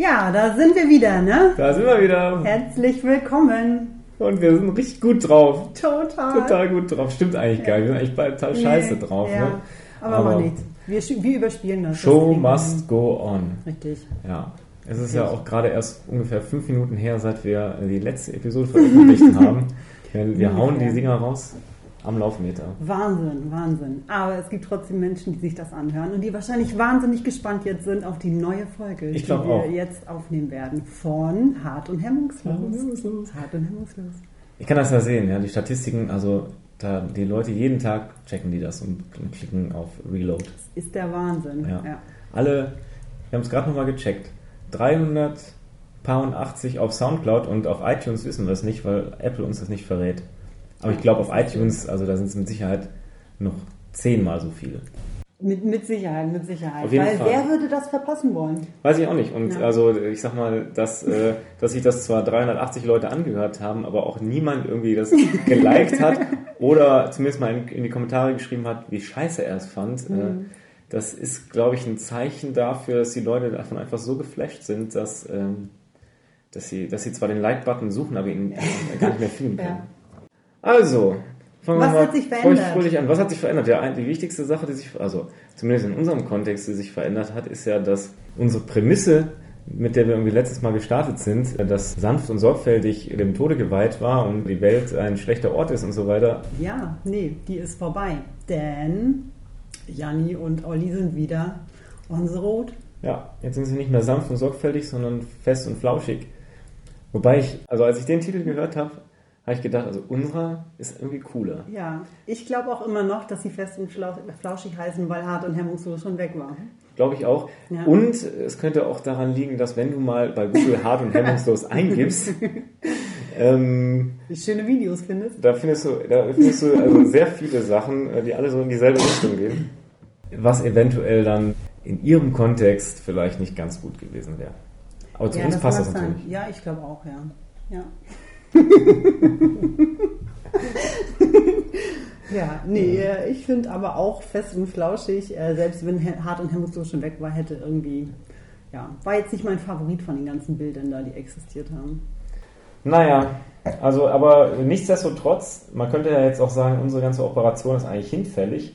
Ja, da sind wir wieder, ne? Da sind wir wieder. Herzlich willkommen. Und wir sind richtig gut drauf. Total. Total gut drauf. Stimmt eigentlich gar nicht. Wir sind eigentlich beide total scheiße Nee, drauf. Ja, Ne? aber, Aber- macht nichts. Wir, wir überspielen das. Show Deswegen- must go on. Richtig. Ja. Es ist ja auch gerade erst ungefähr fünf Minuten her, seit wir die letzte Episode veröffentlicht haben. Wir, wir hauen die Dinger raus am Laufmeter. Wahnsinn, Wahnsinn. Aber es gibt trotzdem Menschen, die sich das anhören und die wahrscheinlich wahnsinnig gespannt jetzt sind auf die neue Folge, Ich die wir auch. jetzt aufnehmen werden von Hart und Hemmungslos. Hart und Hemmungslos. Ich kann das ja sehen, ja, die Statistiken, also da die Leute jeden Tag checken die das und, klicken auf Reload. Das ist der Wahnsinn. Ja. Ja. Alle, wir haben es gerade nochmal gecheckt, 380 auf Soundcloud und auf iTunes wissen wir es nicht, weil Apple uns das nicht verrät. Aber ich glaube auf iTunes, also da sind es mit Sicherheit noch zehnmal so viele. Mit, mit Sicherheit, mit Sicherheit. Auf jeden Weil Fall. wer würde das verpassen wollen? Weiß ich auch nicht. Und Ja. also ich sag mal, dass, äh, dass sich das zwar 380 Leute angehört haben, aber auch niemand irgendwie das geliked hat oder zumindest mal in, in die Kommentare geschrieben hat, wie scheiße er es fand. Äh, das ist, glaube ich, ein Zeichen dafür, dass die Leute davon einfach so geflasht sind, dass, ähm, dass, sie, dass sie zwar den Like-Button suchen, aber ihn gar nicht mehr finden können. Ja. Also, fangen Was wir mal hat sich verändert? fröhlich an. Was hat sich verändert? Ja, die wichtigste Sache, die sich, also zumindest in unserem Kontext, die sich verändert hat, ist ja, dass unsere Prämisse, mit der wir irgendwie letztes Mal gestartet sind, dass sanft und sorgfältig dem Tode geweiht war und die Welt ein schlechter Ort ist und so weiter. Ja, nee, die ist vorbei. Denn Janni und Olli sind wieder on the road. Ja, jetzt sind sie nicht mehr sanft und sorgfältig, sondern fest und flauschig. Wobei ich, also als ich den Titel gehört habe, habe ich gedacht, also unserer ist irgendwie cooler. Ja, ich glaube auch immer noch, dass sie fest und flau- flauschig heißen, weil hart und hemmungslos schon weg war. Glaube ich auch. Ja. Und es könnte auch daran liegen, dass wenn du mal bei Google hart und hemmungslos eingibst, ähm, Schöne Videos findest. da findest du, da findest du also sehr viele Sachen, äh, die alle so in dieselbe Richtung gehen, was eventuell dann in ihrem Kontext vielleicht nicht ganz gut gewesen wäre. Aber zu ja, uns passt mag das sein. natürlich. Ja, ich glaube auch, ja. Ja. ja, nee, äh, ich finde aber auch fest und flauschig, äh, selbst wenn hart und hemmungslos schon weg war, hätte irgendwie, ja, war jetzt nicht mein Favorit von den ganzen Bildern da, die existiert haben. Naja, also aber nichtsdestotrotz, man könnte ja jetzt auch sagen, unsere ganze Operation ist eigentlich hinfällig.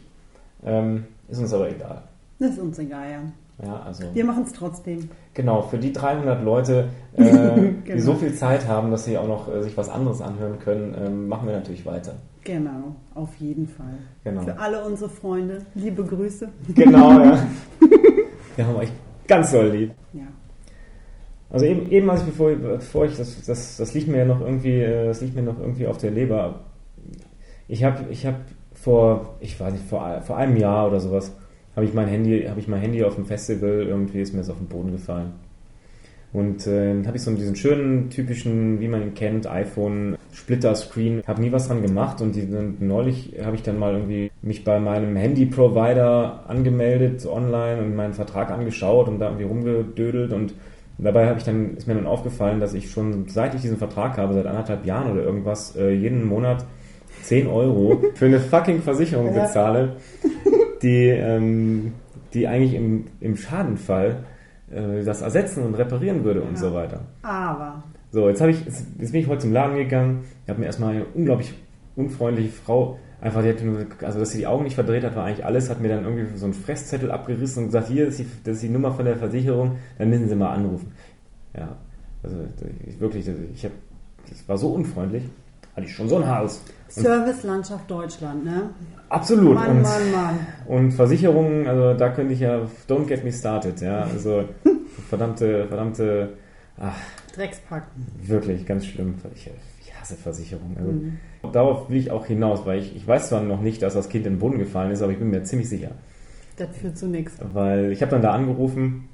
Ähm, ist uns aber egal. Das ist uns egal, ja. Ja, also. Wir machen es trotzdem. Genau, für die 300 Leute, äh, die Genau. so viel Zeit haben, dass sie auch noch äh, sich was anderes anhören können, ähm, machen wir natürlich weiter. Genau, auf jeden Fall. Genau. Für alle unsere Freunde, liebe Grüße. Genau, ja. Wir haben euch ganz doll lieb. Ja. Also eben, eben als ich, bevor, bevor ich, das, das, das liegt mir ja noch irgendwie, äh, das liegt mir noch irgendwie auf der Leber. Ich habe ich hab vor, ich weiß nicht, vor, vor einem Jahr oder sowas, habe ich mein Handy, habe ich mein Handy auf dem Festival, irgendwie ist mir das auf den Boden gefallen. Und äh, dann habe ich so diesen schönen, typischen, wie man ihn kennt, iPhone Splitter-Screen. Habe nie was dran gemacht und die, neulich habe ich dann mal irgendwie mich bei meinem Handy-Provider angemeldet online und meinen Vertrag angeschaut und da irgendwie rumgedödelt und dabei habe ich dann, ist mir dann aufgefallen, dass ich schon seit ich diesen Vertrag habe, seit anderthalb Jahren oder irgendwas, äh, jeden Monat 10 Euro für eine fucking Versicherung bezahle, die, ähm, die eigentlich im, im Schadenfall äh, das ersetzen und reparieren würde und Ja. so weiter. Aber, So, jetzt habe ich, jetzt, jetzt bin ich heute zum Laden gegangen. Ich habe mir erstmal eine unglaublich unfreundliche Frau, einfach, die hat nur, also dass sie die Augen nicht verdreht hat, war eigentlich alles, hat mir dann irgendwie so einen Fresszettel abgerissen und gesagt, hier ist die, das ist die Nummer von der Versicherung, dann müssen Sie mal anrufen. Ja, also ich, wirklich, ich habe, das war so unfreundlich, hatte ich schon so ein Hals. Servicelandschaft Deutschland, ne? absolut. Mann, und, Mann, Mann. und Versicherungen, also da könnte ich ja, don't get me started, ja, also verdammte, verdammte, ach, Dreckspack. Wirklich, ganz schlimm. Ich, ich hasse Versicherungen. Also, Mhm. Darauf will ich auch hinaus, weil ich, ich weiß zwar noch nicht, dass das Kind in den Boden gefallen ist, aber ich bin mir ziemlich sicher. Das führt zu nichts. Weil ich habe dann da angerufen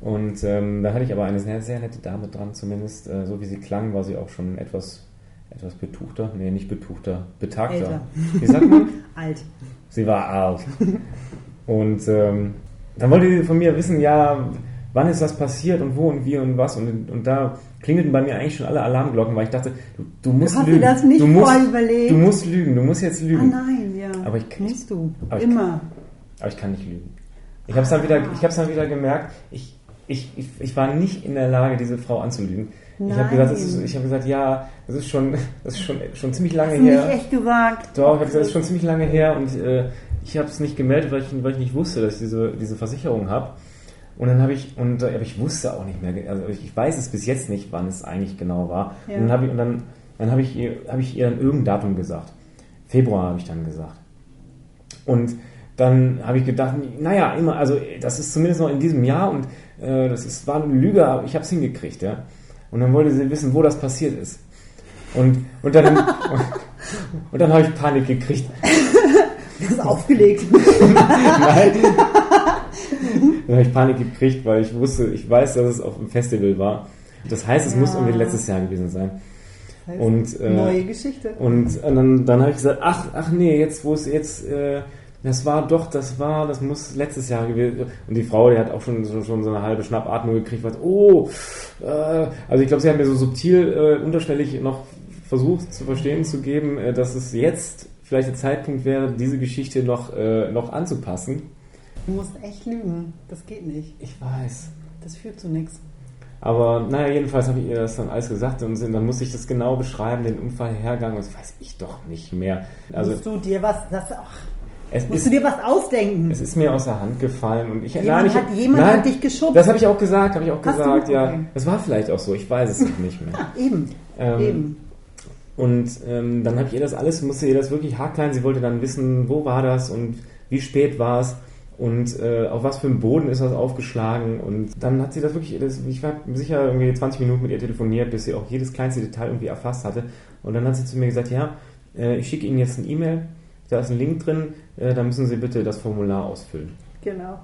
und ähm, da hatte ich aber eine sehr, sehr nette Dame dran, zumindest. Äh, so wie sie klang, war sie auch schon etwas, etwas betuchter. Nee, nicht betuchter, betagter. Älter. Wie sagt man? Alt. Sie war alt. Und ähm, dann wollte sie von mir wissen, ja, wann ist das passiert und wo und wie und was. Und, und da klingelten bei mir eigentlich schon alle Alarmglocken, weil ich dachte, du, du musst hast dir lügen. das nicht du musst, überlegt? Du musst lügen, du musst jetzt Ah lügen. nein, ja. Aber ich- Musst du. aber ich- Immer. Aber ich kann nicht lügen. Ich habe es dann, wieder- ich hab's dann wieder gemerkt, ich, ich, ich, ich war nicht in der Lage, diese Frau anzulügen. Ich habe Nein. gesagt, das ist, ich habe gesagt, ja, das ist schon, das ist schon, schon ziemlich lange her. nicht echt gesagt? Doch, ich habe gesagt, das ist schon ziemlich lange her und äh, ich habe es nicht gemeldet, weil ich, weil ich nicht wusste, dass ich diese, diese Versicherung habe. Und dann habe ich, und äh, aber ich wusste auch nicht mehr, also ich, ich weiß es bis jetzt nicht, wann es eigentlich genau war. Ja. Und dann habe ich, und dann, dann habe ich ihr, habe ich ihr dann irgendein Datum gesagt. Februar habe ich dann gesagt. Und dann habe ich gedacht, naja, immer, also das ist zumindest noch in diesem Jahr und äh, das ist, war eine Lüge, aber ich habe es hingekriegt, ja. Und dann wollte sie wissen, wo das passiert ist. Und, und dann, und dann habe ich Panik gekriegt. Das ist aufgelegt. Nein. Dann habe ich Panik gekriegt, weil ich wusste, ich weiß, dass es auf dem Festival war. Das heißt, es Ja. muss irgendwie letztes Jahr gewesen sein. Das heißt, Und, äh, neue Geschichte. Und dann, dann habe ich gesagt, ach, ach nee, jetzt wo es jetzt, äh, das war doch, das war, das muss letztes Jahr gewesen. Und die Frau, die hat auch schon so, schon so eine halbe Schnappatmung gekriegt, was, oh, äh, also ich glaube, sie hat mir so subtil, äh, unterschwellig noch versucht zu verstehen zu geben, äh, dass es jetzt vielleicht der Zeitpunkt wäre, diese Geschichte noch, äh, noch anzupassen. Du musst echt lügen. Das geht nicht. Ich weiß. Das führt zu nichts. Aber naja, jedenfalls habe ich ihr das dann alles gesagt und dann musste ich das genau beschreiben, den Unfallhergang, und das weiß ich doch nicht mehr. Also musst du dir was, das, ach, es musst ist, du dir was ausdenken? es ist mir aus der Hand gefallen und ich Jemand ich, hat- jemand hat dich geschubst. Das habe ich auch gesagt, habe ich auch Hast gesagt, ja. Okay. Das war vielleicht auch so, ich weiß es noch nicht mehr. Ach, eben. Ähm, eben. Und ähm, dann habe ich ihr das alles, musste ihr das wirklich haarklein, sie wollte dann wissen, wo war das und wie spät war es und äh, auf was für einem Boden ist das aufgeschlagen und dann hat sie das wirklich, das, ich war sicher irgendwie 20 Minuten mit ihr telefoniert, bis sie auch jedes kleinste Detail irgendwie erfasst hatte und dann hat sie zu mir gesagt, ja, äh, ich schicke Ihnen jetzt ein E-Mail, da ist ein Link drin, äh, da müssen Sie bitte das Formular ausfüllen. Genau.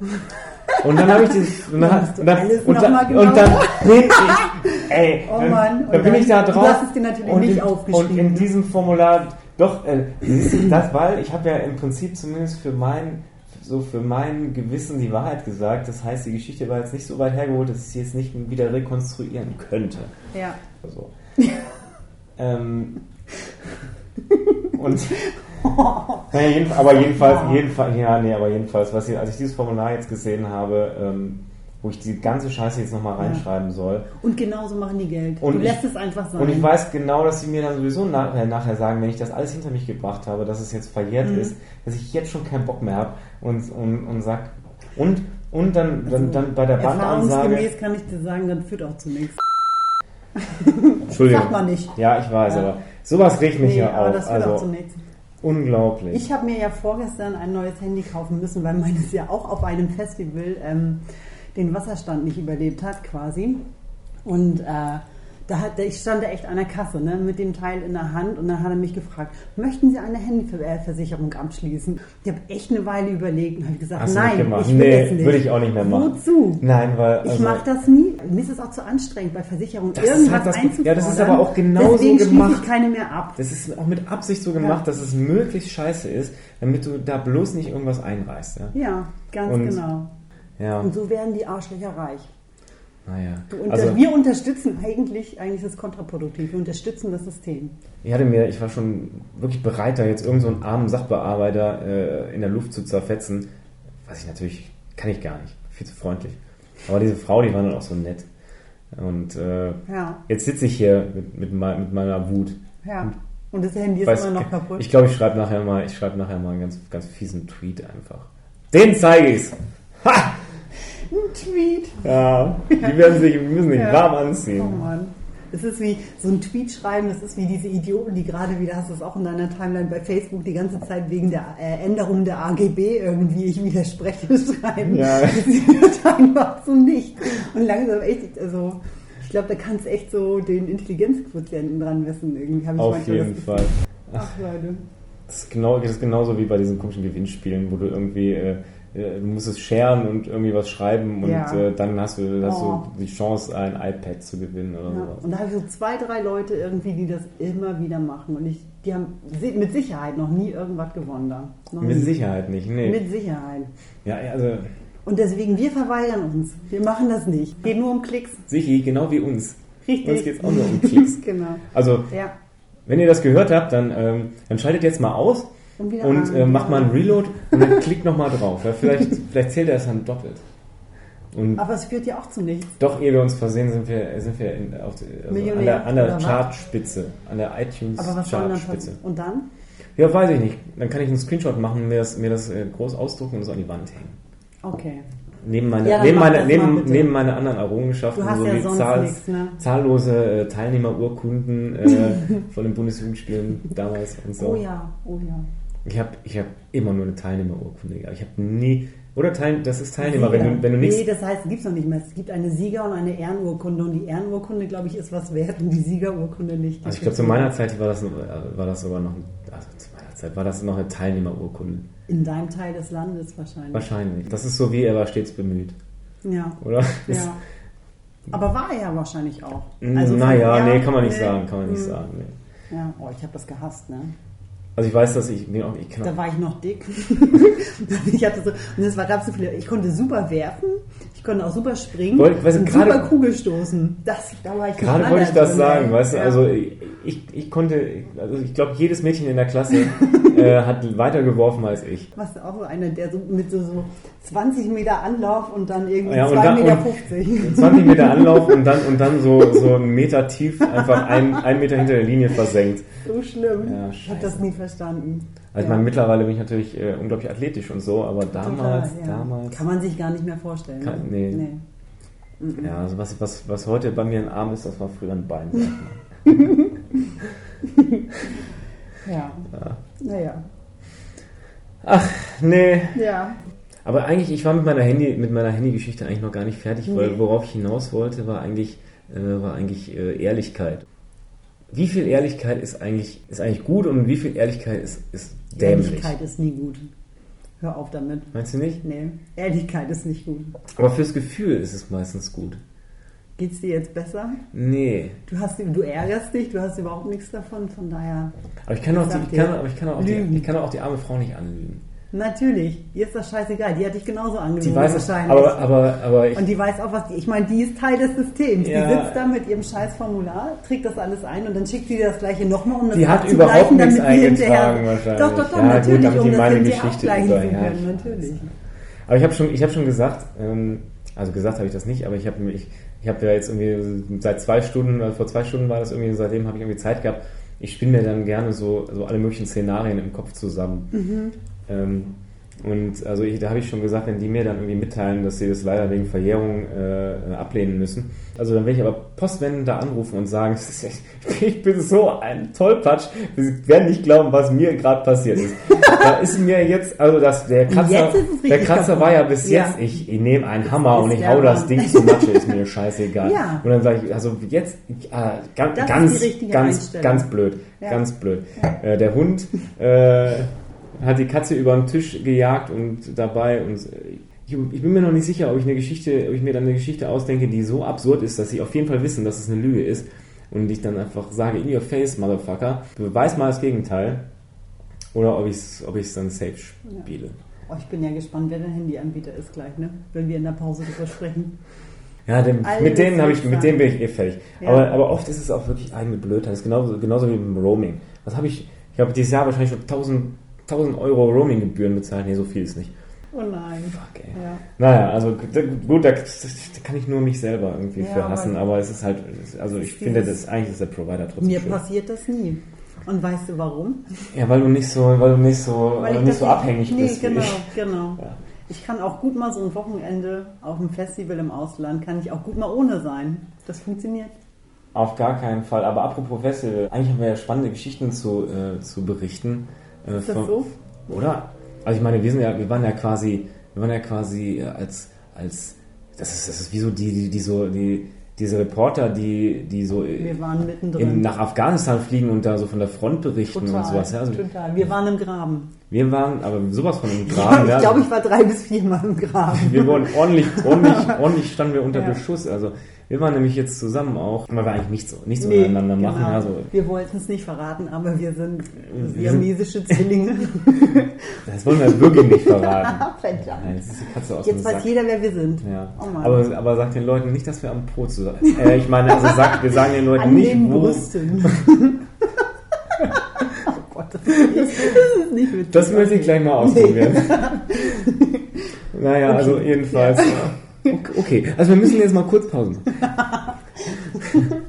Und dann habe ich dieses. Und dann, du und dann, und dann, genau? und dann bin ich, ey, Oh dann, Mann, dann und bin dann- ich da du drauf. hast es dir natürlich und nicht in, aufgeschrieben, Und in ne? diesem Formular, doch, äh, du das, weil ich habe ja im Prinzip zumindest für mein, so für mein Gewissen die Wahrheit gesagt. Das heißt, die Geschichte war jetzt nicht so weit hergeholt, dass ich sie jetzt nicht wieder rekonstruieren könnte. Ja. So. ähm, und naja, jeden, aber jedenfalls, Ja. jedenfalls, ja, nee, aber jedenfalls, was ich, als ich dieses Formular jetzt gesehen habe, ähm, wo ich die ganze Scheiße jetzt nochmal reinschreiben soll, Und genauso machen die Geld. Und du ich- lässt es einfach sein. und ich weiß genau, dass sie mir dann sowieso nachher, nachher sagen, wenn ich das alles hinter mich gebracht habe, dass es jetzt verjährt Mhm. ist, dass ich jetzt schon keinen Bock mehr habe und, und, und sag, und, und dann, dann, dann bei der Bandansage, Erfahrungsgemäß kann ich dir sagen, das führt auch zu nichts. Entschuldigung. Sagt man nicht. Ja, ich weiß, Ja. aber sowas regt mich Nee, ja aber auf. das führt auch zu Also, nichts. Unglaublich. Ich habe mir ja vorgestern ein neues Handy kaufen müssen, weil meines ja auch auf einem Festival ähm, den Wasserstand nicht überlebt hat, quasi. Und äh, da hat, ich stand da echt an der Kasse ne, mit dem Teil in der Hand und dann hat er mich gefragt, möchten Sie eine Handyversicherung abschließen? Ich habe echt eine Weile überlegt und habe gesagt, Hast nein, ich will Nee, das nicht. würde ich auch nicht mehr machen. Wozu? Nein, weil. Ich also- mache das nie. Mir ist es auch zu anstrengend, bei Versicherungen ist irgendwas halt das- einzufordern. ja, das ist aber auch genauso Deswegen schließe gemacht. ich keine mehr ab. Das ist auch mit Absicht so gemacht, Ja. dass es möglichst scheiße ist, damit du da bloß nicht irgendwas einreißt. Ja, Ja, ganz Und- genau. ja. Und so werden die Arschlöcher reich. Naja. Unter, Also, wir unterstützen eigentlich, eigentlich es kontraproduktiv, wir unterstützen das System. ich hatte mir, ich war schon wirklich bereit, da jetzt irgendeinen so einen armen Sachbearbeiter äh, in der Luft zu zerfetzen. Was ich natürlich, kann ich gar nicht. Viel zu freundlich. Aber diese Frau, die war dann auch so nett. Und äh, Ja, jetzt sitze ich hier mit, mit, mit meiner Wut. ja. Und das Handy ist Weiß- immer noch kaputt. Ich glaube, ich schreibe nachher mal, ich schreibe nachher mal einen ganz, ganz fiesen Tweet einfach. Den zeige ich's. Ha! Ein Tweet. Ja, die werden sich, müssen sich Ja. warm Oh anziehen. Mann. Das ist wie so ein Tweet schreiben, das ist wie diese Idioten, die gerade wieder, hast du es auch in deiner Timeline bei Facebook, die ganze Zeit wegen der äh, Änderung der AGB irgendwie, ich widerspreche, schreiben. Ja. Das führt einfach zu nichts. Und langsam echt, also, ich glaube, da kannst du echt so den Intelligenzquotienten dran messen, irgendwie, habe ich Auf jeden Fall. Ach, Leute. Das ist, genau, das ist genauso wie bei diesen komischen Gewinnspielen, wo du irgendwie, äh, du musst es scheren und irgendwie was schreiben und Ja. äh, dann hast du, hast Oh. du die Chance, ein iPad zu gewinnen oder Ja. sowas. Und da habe ich so zwei, drei Leute irgendwie, die das immer wieder machen. Und ich, die haben mit Sicherheit noch nie irgendwas gewonnen da. Noch Mit nie. Sicherheit nicht, nee. Mit Sicherheit. ja, also, Und deswegen, wir verweigern uns. Wir machen das nicht. Geht nur um Klicks. Sichi, genau wie uns. Richtig. Uns geht's auch nur um Klicks. genau. Also, Ja. wenn ihr das gehört habt, dann, ähm, dann schaltet jetzt mal aus Und und äh, macht mal einen Reload und dann klickt nochmal drauf. Ja, vielleicht, vielleicht zählt er es dann doppelt. Und Aber es führt ja auch zu nichts. doch, ehe wir uns versehen, sind wir, sind wir in, auf, also an der, an der? Chartspitze, an der iTunes-Chartspitze. Und dann? Ja, weiß ich nicht. Dann kann ich einen Screenshot machen, mir das, mir das äh, groß ausdrucken und so an die Wand hängen. Okay. Neben meine, Ja, neben mach meine, neben, neben meine anderen Errungenschaften, so ja wie zahl, ne? zahllose äh, Teilnehmerurkunden äh, von den Bundesjugendspielen damals und so. Oh ja, oh ja. Ich habe ich hab immer nur eine Teilnehmerurkunde. Ich habe nie. Oder Teil, das ist Teilnehmer, wenn du, wenn du Nee, nichts. das heißt, es gibt es noch nicht mehr. Es gibt eine Sieger- und eine Ehrenurkunde und die Ehrenurkunde, glaube ich, ist was wert und die Siegerurkunde nicht. Also ich glaube, zu meiner Zeit war das, äh, war das sogar noch. Also zu meiner Zeit war das noch eine Teilnehmerurkunde. In deinem Teil des Landes wahrscheinlich. Wahrscheinlich. Das ist so wie er war stets bemüht, Ja, oder? ja. Aber war er ja wahrscheinlich auch. Also naja, ja, nee, kann man nicht nee. sagen, kann man nicht Hm. sagen. Nee. Ja, oh, ich habe das gehasst, ne? Also ich weiß, dass ich ich kann Da war ich noch dick. ich hatte so, und es war gab so viele. Ich konnte super werfen, ich konnte auch super springen Wollt- weißt und gerade- super Kugelstoßen. Das, da war ich gerade wollte ich das sagen, ey. weißt du, Ja. also ich, ich konnte, also ich glaube, jedes Mädchen in der Klasse äh, hat weiter geworfen als ich. Warst du auch so einer, der so mit so, so 20 Meter Anlauf und dann irgendwie Ja, und 2 dann- Meter und- 50. 20 Meter Anlauf und dann, und dann so, so einen Meter tief einfach ein, ein Meter hinter der Linie versenkt. So schlimm. Ja, ich habe das nie verstanden. Also ich Ja. meine, mittlerweile bin ich natürlich äh, unglaublich athletisch und so, aber damals, Total, ja. damals, Kann man sich gar nicht mehr vorstellen. Kann- ne? nee. Mhm. ja, also was, was, was heute bei mir ein Arm ist, das war früher ein Bein. sag ich mal. Ja. Ja. Naja. Nee, Ja. aber eigentlich, ich war mit meiner Handy, mit meiner Handygeschichte eigentlich noch gar nicht fertig, weil Nee. worauf ich hinaus wollte, war eigentlich, äh, war eigentlich äh, Ehrlichkeit. Wie viel Ehrlichkeit ist eigentlich, ist eigentlich gut und wie viel Ehrlichkeit ist, ist dämlich? Ehrlichkeit ist nie gut. Hör auf damit. Meinst du nicht? Nee, Ehrlichkeit ist nicht gut. Aber fürs Gefühl ist es meistens gut. Geht's dir jetzt besser? Nee. Du, hast, du ärgerst dich, du hast überhaupt nichts davon, von daher. Aber ich kann auch, die, sag ich kann, dir, aber ich kann auch die, Lügen. ich kann auch die arme Frau nicht anlügen. Natürlich, ihr ist das scheißegal. Die hat dich genauso angelogen Die weiß es, wahrscheinlich. aber, aber, aber ich, und die weiß auch, was die. Ich meine, die ist Teil des Systems. Ja. Die sitzt da mit ihrem scheiß Formular, trägt das alles ein und dann schickt sie dir das gleiche nochmal, um das die hat überhaupt nichts eingetragen wahrscheinlich. Doch, doch, doch, ja, natürlich, gut, um die das meine Geschichte ja, können, natürlich. Aber ich habe schon, ich habe schon gesagt, ähm, also gesagt habe ich das nicht, aber ich habe ich, ich habe ja jetzt irgendwie seit zwei Stunden, also vor zwei Stunden war das irgendwie, seitdem habe ich irgendwie Zeit gehabt. Ich spinne mir dann gerne so, so alle möglichen Szenarien im Kopf zusammen. Mhm. Ähm, und also ich, da habe ich schon gesagt, wenn die mir dann irgendwie mitteilen, dass sie das leider wegen Verjährung äh, ablehnen müssen. Also dann werde ich aber postwendend da anrufen und sagen, ich bin so ein Tollpatsch, sie werden nicht glauben, was mir gerade passiert ist. da ist mir jetzt, also das, der Kratzer, der Kratzer kaputt. war ja bis Ja. jetzt, ich, ich nehme einen Hammer und ich hau das. Ding zu Matsche, ist mir scheißegal. Ja. Und dann sage ich, also jetzt, ah, ganz, ganz, ganz, ganz blöd, Ja. ganz blöd. Äh, der Hund äh, hat die Katze über den Tisch gejagt und dabei und äh, ich, ich bin mir noch nicht sicher, ob ich eine Geschichte, ob ich mir dann eine Geschichte ausdenke, die so absurd ist, dass sie auf jeden Fall wissen, dass es eine Lüge ist und ich dann einfach sage, in your face, Motherfucker, beweis mal das Gegenteil oder ob ich es ob ich's dann safe spiele. Oh, ich bin ja gespannt, wer dein Handyanbieter ist gleich, ne? Wenn wir in der Pause drüber sprechen. Ja, dem, mit denen habe ich, mit denen bin ich eh fertig. Ja. Aber, aber oft ist es auch wirklich eigene Blödheit. Das ist genauso, genauso wie beim Roaming. Was habe ich? Ich habe dieses Jahr wahrscheinlich schon 1000, 1000 Euro Roaming-Gebühren bezahlt. Nee, so viel ist nicht. Oh nein. Fuck, ey. Ja. Naja, also gut, da, da kann ich nur mich selber irgendwie Ja, für aber- hassen, aber es ist halt, also ich finde, das eigentlich ist der Provider trotzdem Mir schuld. passiert das nie. Und weißt du warum? Ja, weil du nicht so, weil du nicht so, weil, ich du nicht so abhängig nee, bist. wie genau, ich. genau. Ja. Ich kann auch gut mal so ein Wochenende auf einem Festival im Ausland, kann ich auch gut mal ohne sein. Das funktioniert. Auf gar keinen Fall. Aber apropos Festival, eigentlich haben wir ja spannende Geschichten zu, äh, zu berichten. Äh, Ist das von- so? Oder? Also ich meine, wir sind ja, wir waren ja quasi, wir waren ja quasi äh, als, als, das ist, das ist wie so die, die, die so, die, diese Reporter, die, die so in, nach Afghanistan fliegen und da so von der Front berichten total, und sowas. Ja, also total. Wir waren im Graben. wir waren aber sowas von im Graben. ich ja. glaube, ich war drei bis viermal im Graben. wir wurden ordentlich, ordentlich, ordentlich standen wir unter Ja. Beschuss. Also wir waren nämlich jetzt zusammen auch, weil wir eigentlich nichts, nichts Nee, untereinander machen. genau. Ja, so. Wir wollten es nicht verraten, aber wir sind siamesische Zwillinge. Das wollen wir wirklich nicht verraten. Nein, das ist die Katze aus Jetzt weiß Sack. jeder, wer wir sind. Ja. Oh aber, aber sagt den Leuten nicht, dass wir am Po zusammen. Äh, ich meine, also sagt, wir sagen den Leuten An nicht, den wo. Brüsten. oh Gott, das ist, nicht witzig. Das möchte ich gleich mal ausprobieren. naja, also jedenfalls. Ja. Okay, also wir müssen jetzt mal kurz Pause machen.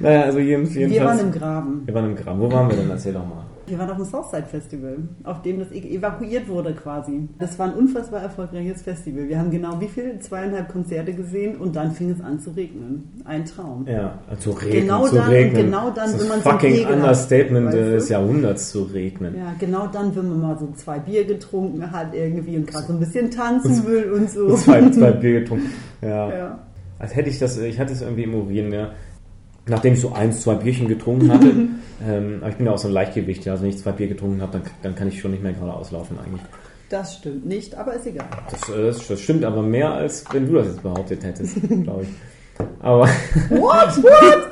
naja, also jedenfalls. Wir waren im Graben. Wir waren im Graben. Wo waren wir denn? Erzähl doch mal. Wir waren auf dem Southside Festival, auf dem das e- evakuiert wurde quasi. Das war ein unfassbar erfolgreiches Festival. Wir haben genau wie viel? Zweieinhalb Konzerte gesehen und dann fing es an zu regnen. Ein Traum. Ja, zu regnen, Genau zu dann- regnen. genau dann, das wenn man ist so fucking hat, Understatement du? des Jahrhunderts zu regnen. Ja, genau dann, wenn man mal so zwei Bier getrunken hat irgendwie und gerade so ein bisschen tanzen will und so. Zwei, zwei Bier getrunken. Ja. Ja. Als hätte ich das, ich hatte es irgendwie im Urin, ja. Nachdem ich so eins, zwei Bierchen getrunken hatte, ähm, aber ich bin ja auch so ein Leichtgewicht, ja, also wenn ich zwei Bier getrunken habe, dann, dann kann ich schon nicht mehr geradeaus laufen eigentlich. Das stimmt nicht, aber ist egal. Das, äh, das, das stimmt aber mehr, als wenn du das jetzt behauptet hättest, glaube ich. Aber What? What?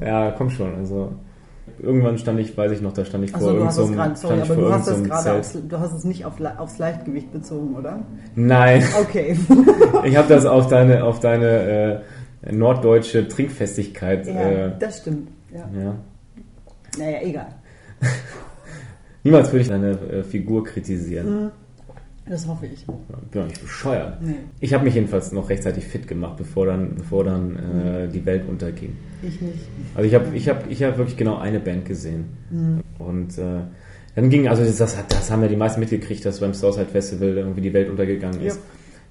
ja, komm schon, also irgendwann stand ich, weiß ich noch, da stand ich vor es irgendeinem gerade, sorry, aber du hast es irgendeinem gerade aufs, du hast es nicht auf, aufs Leichtgewicht bezogen, oder? Nein, Okay. ich habe das auf deine, auf deine äh, norddeutsche Trinkfestigkeit. ja, Äh, das stimmt. Ja. ja. Naja, egal. Niemals würde ich deine äh, Figur kritisieren. Das hoffe ich. Ich bin doch nicht bescheuert. Nee, Ich habe mich jedenfalls noch rechtzeitig fit gemacht, bevor dann, bevor dann äh, die Welt unterging. ich nicht. Also ich habe ich hab, ich hab wirklich genau eine Band gesehen. Und äh, dann ging, also das, das, haben ja die meisten mitgekriegt, dass beim Southside Festival irgendwie die Welt untergegangen ist.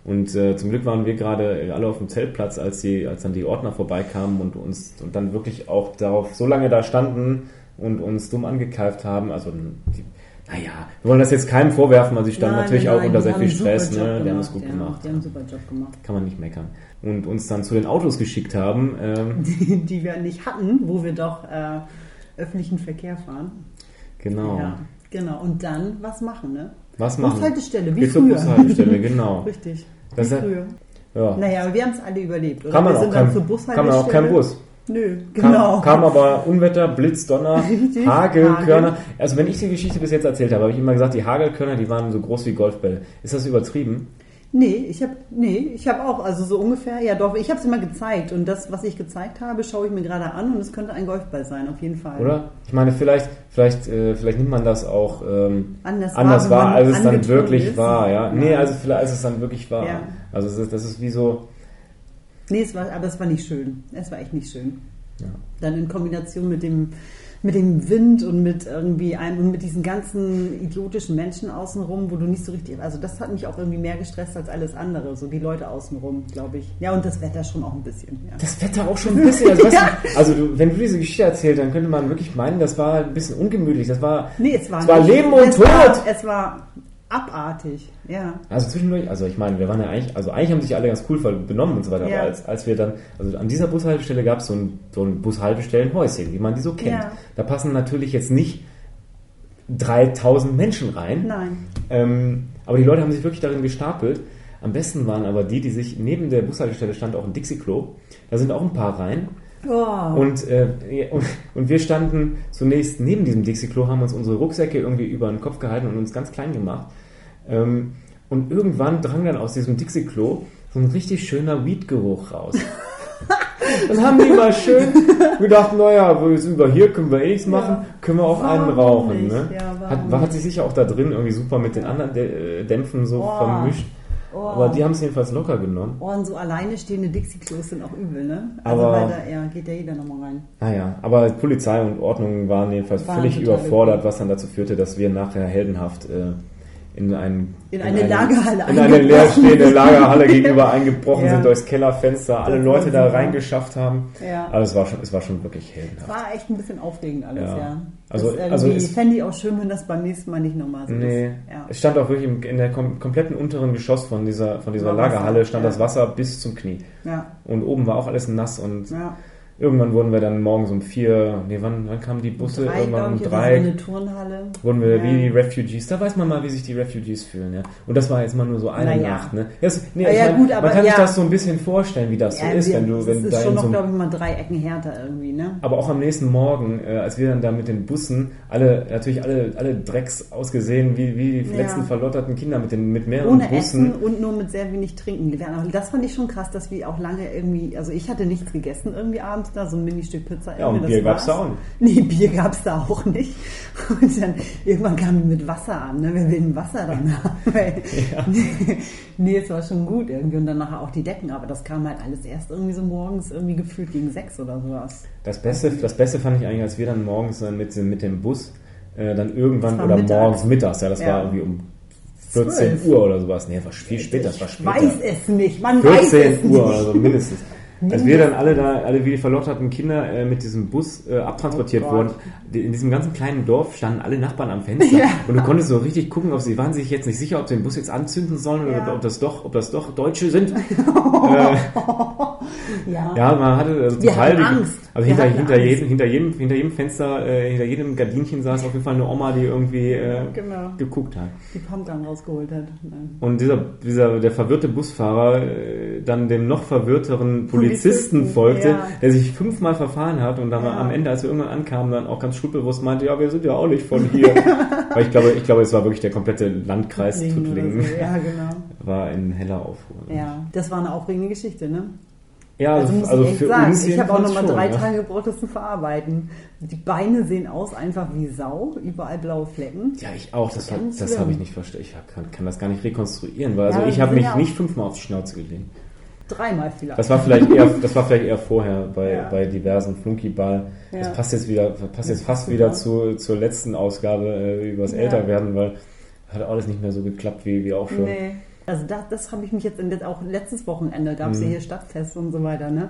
Und äh, zum Glück waren wir gerade alle auf dem Zeltplatz, als, die, als dann die Ordner vorbeikamen und uns und dann wirklich auch darauf so lange da standen und uns dumm angekeift haben. Also die, naja, wir wollen das jetzt keinem vorwerfen, also sie standen Nein, natürlich nein, auch unter sehr viel Stress, ne? Die haben es gut ja, gemacht. Die haben einen super Job gemacht. Kann man nicht meckern. Und uns dann zu den Autos geschickt haben. Ähm, Die, die wir nicht hatten, wo wir doch äh, öffentlichen Verkehr fahren. genau. Ja, genau. Und dann was machen, ne? Was machen? Bushaltestelle, wie Geht früher. Bushaltestelle, genau. Richtig. Das ist- früher. Ja. Naja, aber wir haben es alle überlebt, oder? Kann man, wir auch sind dann kein, zur kann Bushaltestelle. man auch kein Bus. Nö, Kam, genau. kam aber Unwetter, Blitz, Donner, Richtig. Hagel, Hagel. Körner. Also wenn ich die Geschichte bis jetzt erzählt habe, habe ich immer gesagt, die Hagelkörner, die waren so groß wie Golfbälle. Ist das übertrieben? Nee, ich habe nee, ich habe auch, also so ungefähr, ja doch, ich habe es immer gezeigt und das, was ich gezeigt habe, schaue ich mir gerade an und es könnte ein Golfball sein, auf jeden Fall. Oder? Ich meine, vielleicht, vielleicht, äh, vielleicht nimmt man das auch ähm, Anders, anders war, wahr, als es dann wirklich ist. war. Ja? Nee, also vielleicht als es dann wirklich war. Ja. Also es ist, das ist wie so, Nee, es war, aber es war nicht schön. Es war echt nicht schön. Ja. Dann in Kombination mit dem, mit dem Wind und mit irgendwie einem und mit diesen ganzen idiotischen Menschen außenrum, wo du nicht so richtig. Also das hat mich auch irgendwie mehr gestresst als alles andere. So die Leute außenrum, glaube ich. Ja, und das Wetter schon auch ein bisschen. Ja. das Wetter auch schon ein bisschen. Also, weißt du, also du, wenn du diese Geschichte erzählst, dann könnte man wirklich meinen, das war ein bisschen ungemütlich. Das war, Nee, es war, Es war Leben und es Tod. War, es war abartig, ja. Also zwischendurch, also ich meine, wir waren ja eigentlich, also eigentlich haben sich alle ganz cool benommen und so weiter, Ja. aber als, als wir dann, also an dieser Bushaltestelle gab es so ein, so ein Bushaltestellenhäuschen, wie man die so kennt. Ja. Da passen natürlich jetzt nicht 3000 Menschen rein, Nein. ähm, aber die Leute haben sich wirklich darin gestapelt. Am besten waren aber die, die sich neben der Bushaltestelle stand auch ein Dixie-Klo. Da sind auch ein paar rein. Oh. Und, äh, und, und wir standen zunächst neben diesem Dixie-Klo, haben uns unsere Rucksäcke irgendwie über den Kopf gehalten und uns ganz klein gemacht. Ähm, und irgendwann drang dann aus diesem Dixie-Klo so ein richtig schöner Weed-Geruch raus. Dann haben die mal schön gedacht, naja, wir sind über hier, können wir eh nichts machen, Ja. können wir auch einen Warum rauchen. nicht? Ne? Ja, hat, war, hat sich sicher auch da drin irgendwie super mit den anderen äh, Dämpfen so Oh. vermischt. Oh. Aber die haben es jedenfalls locker genommen. Oh, und so alleine stehende Dixie-Klos sind auch übel, ne? Also Aber- weil da ja, geht ja jeder nochmal rein. Naja, aber Polizei und Ordnung waren jedenfalls Waren völlig überfordert, okay. was dann dazu führte, dass wir nachher heldenhaft äh, in, ein, In eine Lagerhalle in eine leerstehende Lagerhalle gegenüber eingebrochen Ja. sind, durchs Kellerfenster, alle Das Leute da reingeschafft haben. Ja. Aber es war schon, es war schon wirklich heldenhaft. War echt ein bisschen aufregend alles, Ja. ja. Also- das also irgendwie es- fände ich auch schön, wenn das beim nächsten Mal nicht nochmal so Nee, ist. Ja. es stand auch wirklich im, in der kom kompletten unteren Geschoss von dieser, von dieser Lagerhalle stand das Wasser bis zum Knie. Ja. Und oben war auch alles nass und ja. Irgendwann wurden wir dann morgens um vier, nee, wann, wann kamen die Busse? Drei, irgendwann um drei. eine Turnhalle. wurden wir Ja. wie die Refugees. Da weiß man mal, wie sich die Refugees fühlen. Ja. Und das war jetzt mal nur so eine Naja. Nacht. Ne? Das, nee, Ja, mein, gut, aber man kann sich das so ein bisschen vorstellen, wie das so ist, wir- wenn du, wenn das ist schon noch, so glaube ich, mal drei Ecken härter irgendwie, ne? aber auch am nächsten Morgen, äh, als wir dann da mit den Bussen, alle, natürlich alle, alle Drecks ausgesehen, wie, wie die letzten verlotterten Kinder mit den, mit mehreren Ohne Bussen. Essen und nur mit sehr wenig Trinken. Das fand ich schon krass, dass wir auch lange irgendwie, also ich hatte nichts gegessen irgendwie abends es da, so ein Mini-Stück Pizza. Ja, und Bier gab's war's. da auch nicht. Nee, Bier gab es da auch nicht. Und dann irgendwann kamen die mit Wasser an, ne? Wer will denn Wasser dann haben? Weil- nee, es war schon gut irgendwie. Und dann nachher auch die Decken, aber das kam halt alles erst irgendwie so morgens irgendwie gefühlt gegen sechs oder sowas. Das Beste, das Beste fand ich eigentlich, als wir dann morgens mit, dem- mit dem Bus äh, dann irgendwann oder mittags. morgens mittags, ja, das Ja. war irgendwie um 14 Zwölf. Uhr oder sowas. Nee, war viel später, das war Ich später. weiß es nicht, man weiß es 14 nicht. Uhr oder so mindestens. Als wir dann alle da, alle wie die verlotterten Kinder äh, mit diesem Bus äh, abtransportiert Oh wurden, in diesem ganzen kleinen Dorf standen alle Nachbarn am Fenster Ja. und du konntest so richtig gucken, ob sie waren sich jetzt nicht sicher, ob sie den Bus jetzt anzünden sollen oder Ja. ob das doch, ob das doch Deutsche sind. äh, Ja. ja, man hatte also hatten die, Angst. also hinter, hinter, Angst. jedem, hinter jedem hinter jedem Fenster, äh, hinter jedem Gardinchen saß auf jeden Fall eine Oma, die irgendwie äh, Genau. geguckt hat. Die Pumpgun rausgeholt hat. Nein. Und dieser, dieser, der verwirrte Busfahrer äh, dann dem noch verwirrteren Polizisten, Polizisten, folgte, ja. der sich fünfmal verfahren hat und dann Ja. am Ende, als wir irgendwann ankamen, dann auch ganz skrupelbewusst meinte, ja, wir sind ja auch nicht von hier. Weil ich glaube, ich glaube, es war wirklich der komplette Landkreis Tuttlingen. so. Ja, genau. War in heller Aufruhr. Ja, das war eine aufregende Geschichte, ne? Ja, Also, muss also ich echt sagen, ich habe auch nochmal drei ja. Tage gebraucht, das zu verarbeiten. Die Beine sehen aus einfach wie Sau, überall blaue Flecken. Ja, ich auch. Das, das schlimm. habe ich nicht verstanden. Ich kann, kann das gar nicht rekonstruieren, weil also Ja, ich habe mich nicht fünfmal auf die Schnauze gelegt. Dreimal vielleicht. Das war vielleicht eher, das war vielleicht eher vorher bei, Ja. bei diversen Flunkyball. Das Ja. passt jetzt wieder, passt jetzt fast wieder zu, zur letzten Ausgabe äh, übers Ja. Älterwerden, weil hat alles nicht mehr so geklappt wie, wie auch schon. Nee. Also das, das habe ich mich jetzt in auch letztes Wochenende gab es ja Mhm. hier Stadtfest und so weiter. Ne?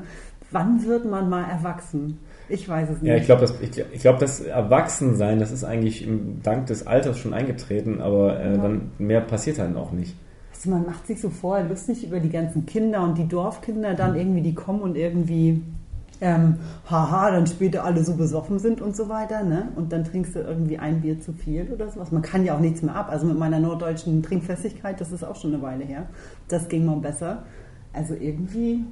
Wann wird man mal erwachsen? Ich weiß es nicht. Ja, ich glaube, das, ich, ich glaub, das Erwachsensein, das ist eigentlich im, dank des Alters schon eingetreten, aber äh, Ja. dann mehr passiert dann auch nicht. Also man macht sich so vorher lustig über die ganzen Kinder und die Dorfkinder dann irgendwie, die kommen und irgendwie, ähm, haha, dann später alle so besoffen sind und so weiter, ne? Und dann trinkst du irgendwie ein Bier zu viel oder sowas. Man kann ja auch nichts mehr ab. Also mit meiner norddeutschen Trinkfestigkeit, das ist auch schon eine Weile her. Das ging mal besser. Also irgendwie,